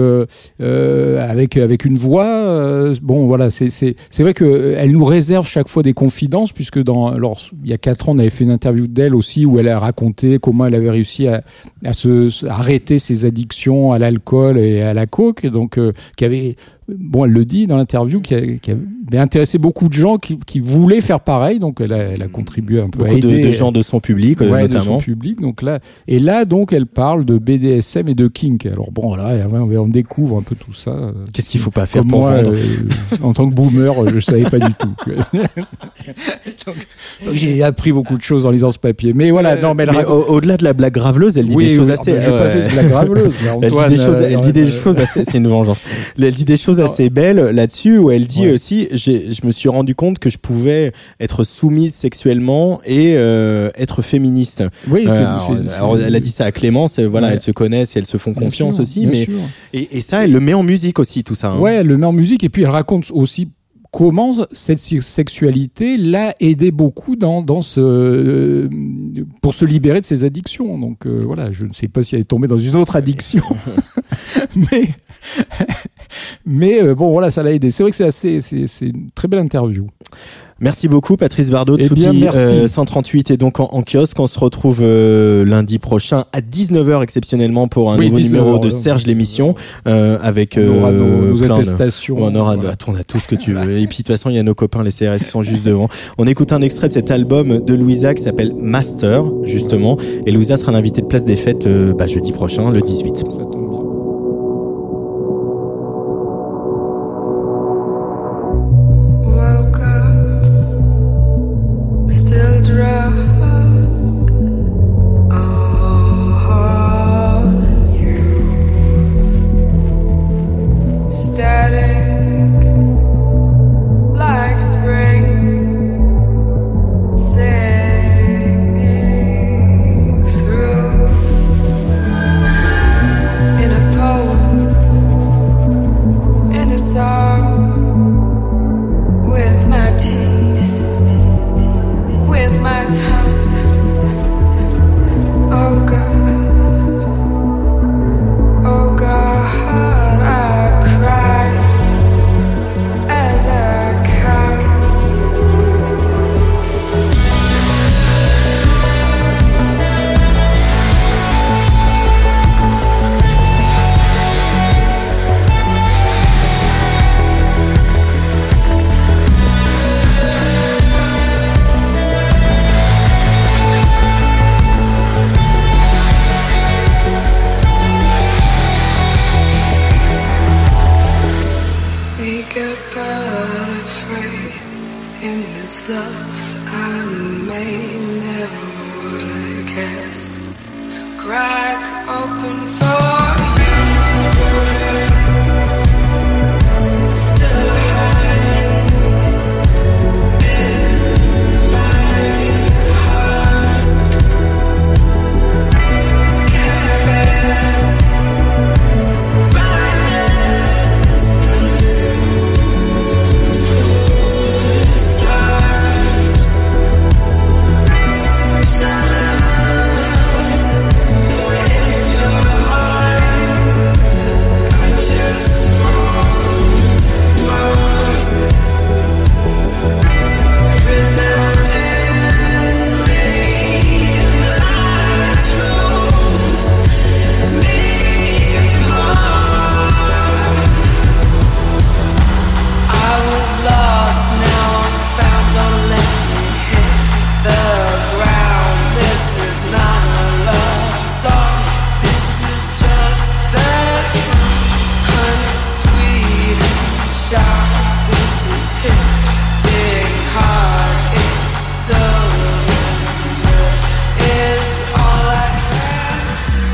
avec avec une voix. bon, voilà, c'est c'est c'est vrai que elle nous réserve chaque fois des confidences, puisque dans alors il y a quatre ans, on avait fait une interview d'elle aussi où elle a raconté comment elle avait réussi à à se- à arrêter ses addictions à l'alcool et à la coke, donc euh, qui avait Bon, elle le dit dans l'interview, qui, a- qui avait intéressé beaucoup de gens qui, qui voulaient faire pareil, donc elle a, elle a contribué un peu à Beaucoup de, aider de gens de son public, euh, ouais, de son notamment. public. Donc là, et là, donc, elle parle de BDSM et de kink. Alors bon, là, on, on découvre un peu tout ça. euh, Qu'est-ce qu'il faut pas faire Comme pour moi, vendre euh, en tant que boomer, euh, je savais pas du tout. donc, donc j'ai appris beaucoup de choses en lisant ce papier. Mais voilà, non, mais elle Mais raconte- au- au-delà de la blague graveleuse, elle dit Oui, des choses assez. ah bah, j'ai pas fait de la graveleuse. Elle dit des choses, euh, elle dit des euh, choses assez, c'est une vengeance. Elle dit des choses assez belles là-dessus où elle dit Ouais. aussi, je me suis rendu compte que je pouvais être soumise sexuellement et euh, être féministe. Oui, Euh, alors, elle a dit ça à Clémence, euh, voilà, Ouais. elles se connaissent et elles se font confiance aussi, bien mais sûr. et, et ça, elle le met en musique aussi, tout ça. hein. Ouais, elle le met en musique et puis elle raconte aussi comment cette sexualité l'a aidé beaucoup dans, dans ce, euh, pour se libérer de ses addictions. Donc euh, voilà, je ne sais pas si elle est tombée dans une autre addiction, mais, mais euh, bon voilà, ça l'a aidé. C'est vrai que c'est assez, c'est c'est une très belle interview. Merci beaucoup, Patrice Bardot. Eh bien, merci. euh, 138 est donc en, en kiosque. On se retrouve euh, lundi prochain à 19h exceptionnellement pour un Oui, nouveau 19h, numéro de. Serge l'émission euh, avec On aura nos, de- attestations. on aura, Voilà. on a tout ce que tu veux. Et puis de toute façon, il y a nos copains, les CRS qui sont juste devant. On écoute un extrait de cet album de Louisa qui s'appelle Master, justement. Et Louisa sera l'invitée de Place des Fêtes bah, jeudi prochain, le 18.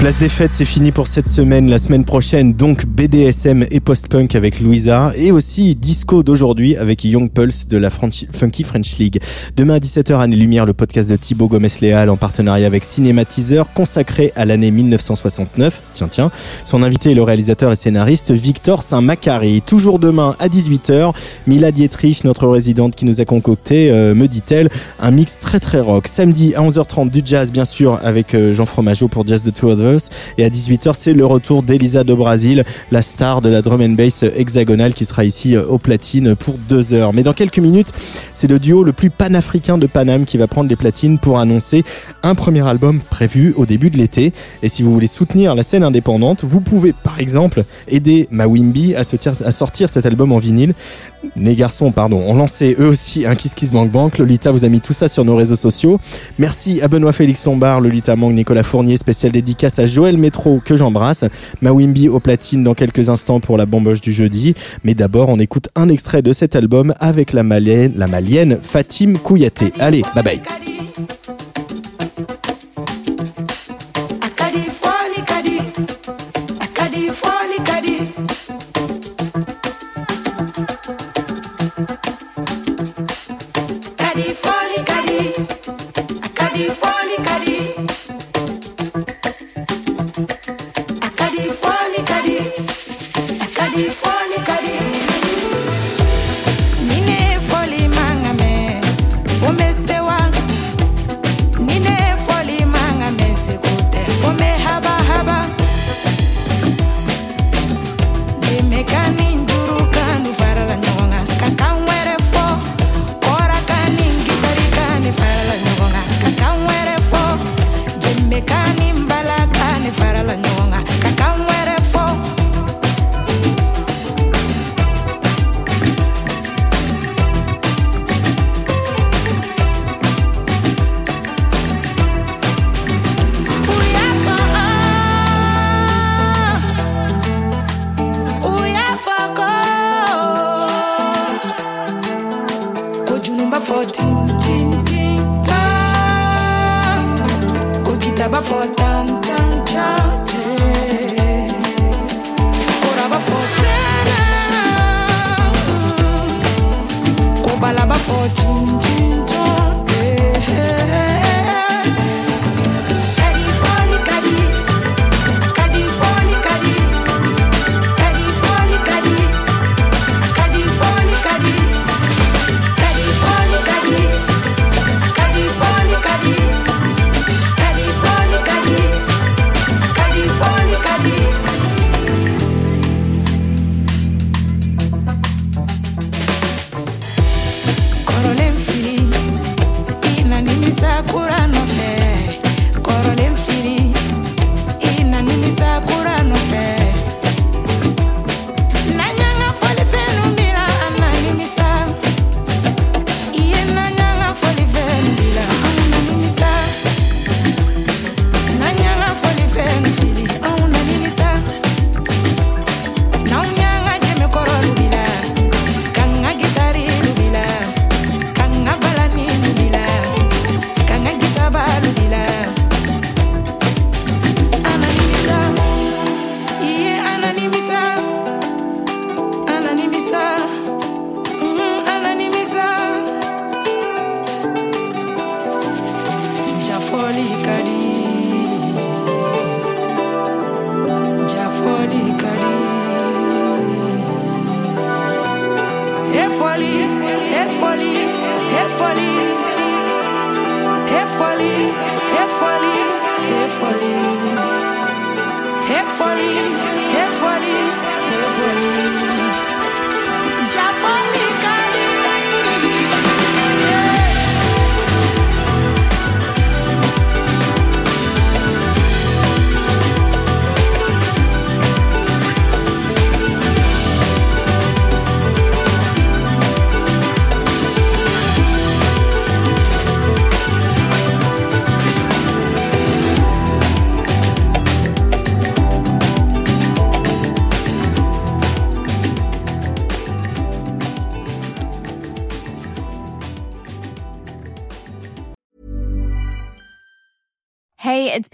Place des fêtes, c'est fini pour cette semaine. La semaine prochaine, donc BDSM et post-punk avec Louisa et aussi disco d'aujourd'hui avec Young Pulse de la Funky French League. Demain à 17h, Année Lumière, le podcast de Thibaut Gomez-Léal en partenariat avec Cinématiseur consacré à l'année 1969. Tiens, tiens. Son invité est le réalisateur et scénariste Victor Saint-Macary. Toujours demain à 18h, Mila Dietrich, notre résidente qui nous a concocté, euh, me dit-elle, un mix très très rock. Samedi à 11h30 du jazz, bien sûr, avec euh, Jean Fromageau pour Jazz the Two of Et à 18h, c'est le retour d'Elisa de Brasil, la star de la drum and bass hexagonale qui sera ici euh, au platine pour deux heures. Mais dans quelques minutes, c'est le duo le plus panafricain de Paname qui va prendre les platines pour annoncer un premier album prévu au début de l'été. Et si vous voulez soutenir la scène indépendante, vous pouvez par exemple aider Mawimbi à, à sortir cet album en vinyle. Les garçons, pardon, ont lancé eux aussi un Kiss Kiss Bank Bank. Lolita vous a mis tout ça sur nos réseaux sociaux. Merci à Benoît Félix Lombard, Lolita Mang, Nicolas Fournier, spécial dédicace Joël Métro que j'embrasse. Mawimbi au platine dans quelques instants pour la bamboche du jeudi. Mais d'abord, on écoute un extrait de cet album avec la malienne, Fatim Kouyaté. Allez, bye bye. before the caribou.